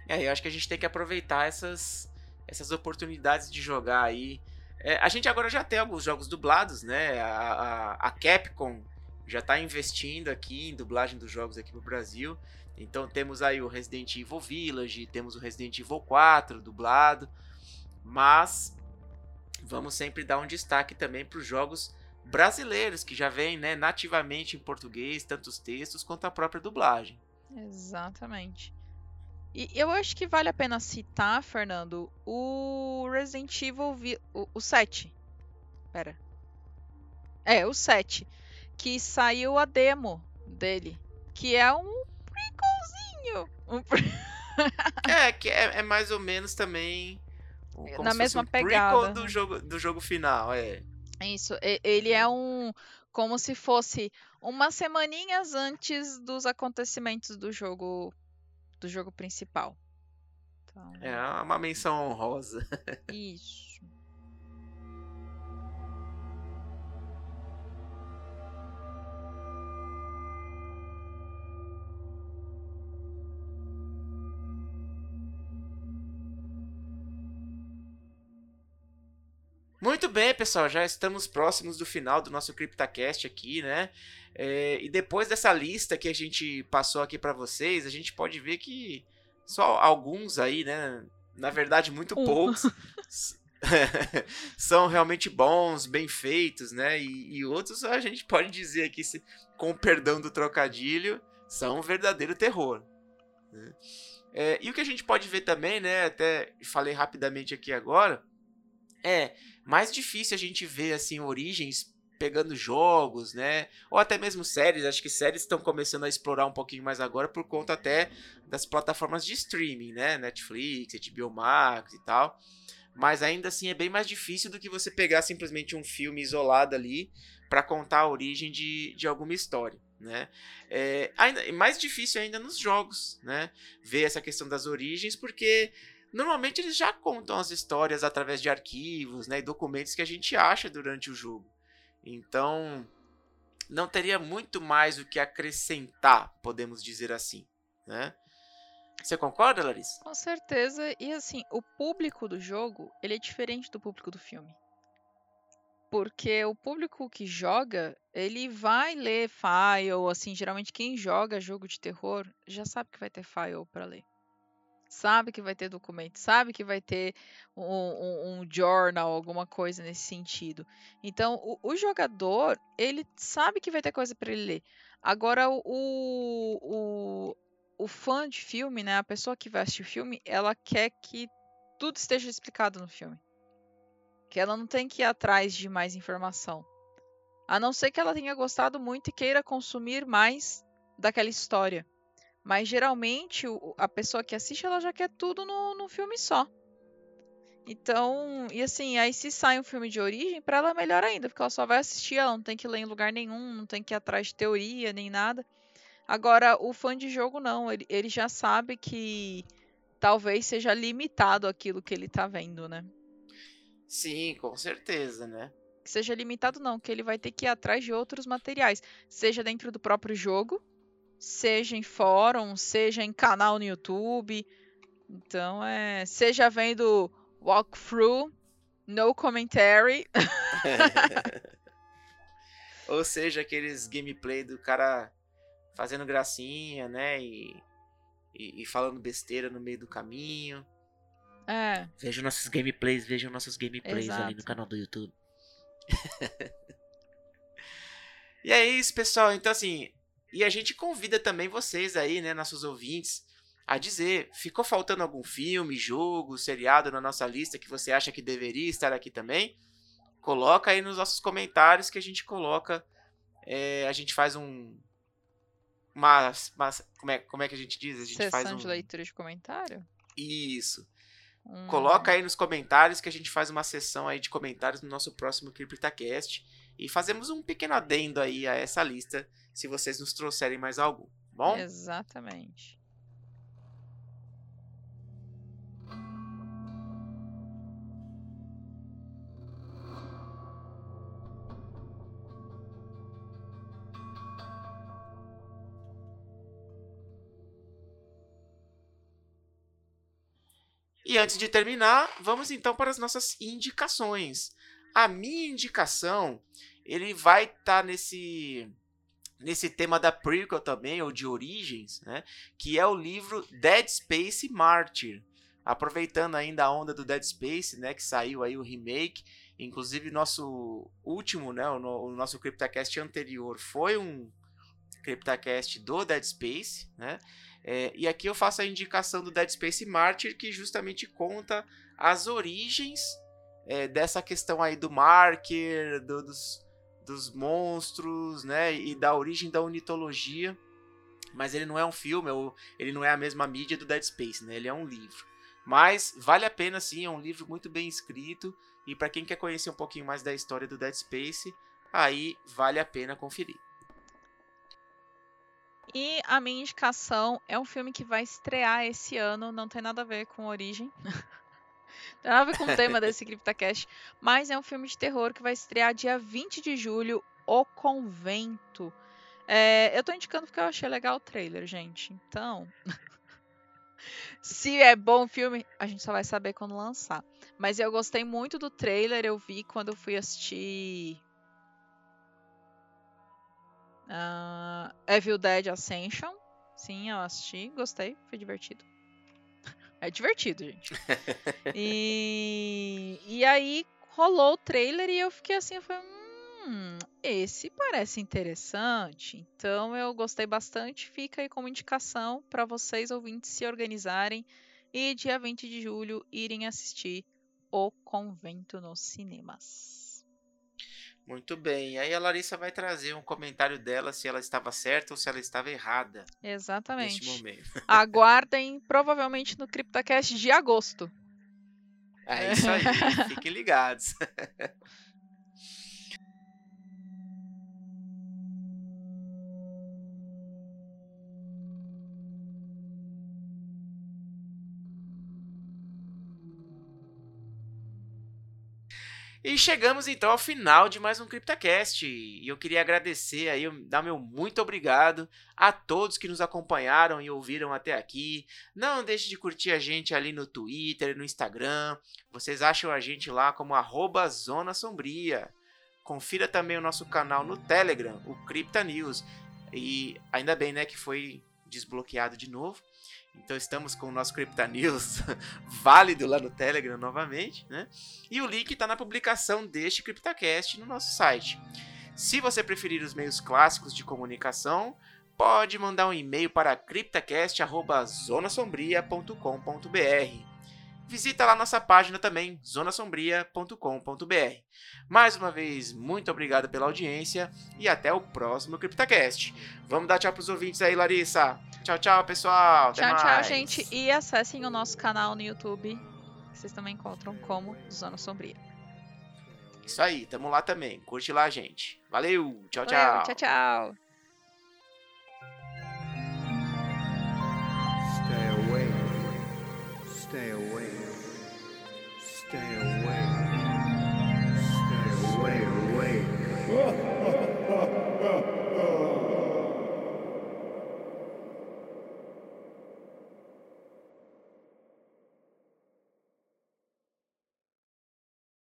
É, eu acho que a gente tem que aproveitar essas, essas oportunidades de jogar aí. É, a gente agora já tem alguns jogos dublados, né? A, a, a Capcom já está investindo aqui em dublagem dos jogos aqui no Brasil. Então temos aí o Resident Evil Village, temos o Resident Evil 4 dublado, mas vamos sempre dar um destaque também para os jogos brasileiros que já vêm né, nativamente em português, tanto os textos quanto a própria dublagem. Exatamente. E eu acho que vale a pena citar, Fernando, o Resident Evil Vi o, o 7. Pera. É, o 7. Que saiu a demo dele. Que é um prequelzinho. Um pre... <laughs> é, que é, é, mais ou menos também. Como Na mesma um pegada. do jogo, do jogo final, é. Isso. Ele é um. Como se fosse umas semaninhas antes dos acontecimentos do jogo. Do jogo principal. Então... É uma menção honrosa. <laughs> Isso. Bem, pessoal, já estamos próximos do final do nosso CryptaCast aqui, né? É, e depois dessa lista que a gente passou aqui para vocês, a gente pode ver que só alguns aí, né? Na verdade, muito uh. poucos. <laughs> são realmente bons, bem feitos, né? E, e, outros a gente pode dizer aqui, com perdão do trocadilho, são um verdadeiro terror. Né? É, e o que a gente pode ver também, né? Até falei rapidamente aqui agora, é mais difícil a gente ver assim origens pegando jogos, né? Ou até mesmo séries. Acho que séries estão começando a explorar um pouquinho mais agora por conta até das plataformas de streaming, né? Netflix, HBO Max e tal. Mas ainda assim é bem mais difícil do que você pegar simplesmente um filme isolado ali para contar a origem de, de alguma história. Né? É ainda, mais difícil ainda nos jogos, né? Ver essa questão das origens, porque Normalmente eles já contam as histórias através de arquivos, né, e documentos que a gente acha durante o jogo. Então, não teria muito mais o que acrescentar, podemos dizer assim, né? Você concorda, Larissa? Com certeza. E assim, o público do jogo, ele é diferente do público do filme. Porque o público que joga, ele vai ler file, assim, geralmente quem joga jogo de terror já sabe que vai ter file para ler sabe que vai ter documento, sabe que vai ter um, um, um journal, alguma coisa nesse sentido. Então, o, o, jogador, ele sabe que vai ter coisa para ele ler. Agora, o, o, o fã de filme, né, a pessoa que vai assistir o filme, ela quer que tudo esteja explicado no filme. Que ela não tem que ir atrás de mais informação. A não ser que ela tenha gostado muito e queira consumir mais daquela história. Mas geralmente a pessoa que assiste ela já quer tudo no, no filme só. Então, e assim, aí se sai um filme de origem, pra ela é melhor ainda, porque ela só vai assistir, ela não tem que ler em lugar nenhum, não tem que ir atrás de teoria, nem nada. Agora, o fã de jogo não, ele, ele já sabe que talvez seja limitado aquilo que ele tá vendo, né? Sim, com certeza, né? Que seja limitado não, que ele vai ter que ir atrás de outros materiais, seja dentro do próprio jogo, seja em fórum, seja em canal no YouTube. Então, é, seja vendo walkthrough, no commentary. <laughs> Ou seja, aqueles gameplay do cara fazendo gracinha, né? E, e, e, falando besteira no meio do caminho. É. Vejam nossos gameplays, vejam nossos gameplays Exato. ali no canal do YouTube. <laughs> e é isso, pessoal. Então, assim, e a gente convida também vocês aí, né, nossos ouvintes, a dizer: ficou faltando algum filme, jogo, seriado na nossa lista que você acha que deveria estar aqui também? Coloca aí nos nossos comentários que a gente coloca. É, a gente faz um. Uma, uma, como, é, como é que a gente diz? A gente Sessão faz um... de leitura de comentário? Isso. Hum. Coloca aí nos comentários que a gente faz uma sessão aí de comentários no nosso próximo CryptoCast e fazemos um pequeno adendo aí a essa lista, se vocês nos trouxerem mais algum, tá bom? Exatamente. E antes de terminar, vamos então para as nossas indicações. A minha indicação, ele vai estar tá nesse nesse tema da prequel também, ou de origens, né? Que é o livro Dead Space Martyr. Aproveitando ainda a onda do Dead Space, né? Que saiu aí o remake. Inclusive, nosso último, né? O, o nosso CryptoCast anterior foi um CryptoCast do Dead Space, né? É, e aqui eu faço a indicação do Dead Space Martyr, que justamente conta as origens é, dessa questão aí do marker, do, dos, dos monstros, né? E da origem da unitologia. Mas ele não é um filme, ele não é a mesma mídia do Dead Space, né? Ele é um livro. Mas vale a pena sim, é um livro muito bem escrito. E para quem quer conhecer um pouquinho mais da história do Dead Space, aí vale a pena conferir. E a minha indicação é um filme que vai estrear esse ano, não tem nada a ver com origem. <laughs> tem nada a ver com o <laughs> tema desse CryptoCast, mas é um filme de terror que vai estrear dia 20 de julho, O Convento. É, eu tô indicando porque eu achei legal o trailer, gente. Então, <laughs> se é bom o filme, a gente só vai saber quando lançar. Mas eu gostei muito do trailer, eu vi quando eu fui assistir Uh, Evil Dead Ascension. Sim, eu assisti, gostei, foi divertido. É divertido, gente. e, e aí rolou o trailer e eu fiquei assim, eu falei, hum, esse parece interessante. Então eu gostei bastante. Fica aí como indicação para vocês ouvintes se organizarem e dia 20 de julho irem assistir O Convento nos cinemas. Muito bem. Aí a Larissa vai trazer um comentário dela se ela estava certa ou se ela estava errada. Exatamente. Neste momento. <laughs> Aguardem provavelmente no CryptoCast de agosto. É isso aí. Fiquem ligados. <laughs> E chegamos então ao final de mais um CryptoCast. E eu queria agradecer aí, dar meu muito obrigado a todos que nos acompanharam e ouviram até aqui. Não deixe de curtir a gente ali no Twitter, no Instagram. Vocês acham a gente lá como arroba Zona Sombria. Confira também o nosso canal no Telegram, o Crypta News. E ainda bem, né, que foi desbloqueado de novo. Então estamos com o nosso Crypta News <laughs> válido lá no Telegram novamente, né? E o link está na publicação deste CryptaCast no nosso site. Se você preferir os meios clássicos de comunicação, pode mandar um e-mail para cryptacast@zonasombria.com.br. Visita lá nossa página também, zonasombria.com.br. Mais uma vez, muito obrigado pela audiência e até o próximo CryptaCast. Vamos dar tchau para os ouvintes aí, Larissa. Tchau, tchau, pessoal. Até tchau, mais. tchau, gente. E acessem o nosso canal no YouTube. vocês também encontram como Zona Sombria. Isso aí, tamo lá também. Curte lá, gente. Valeu, tchau, Valeu, tchau. tchau, tchau. Stay away. Stay away.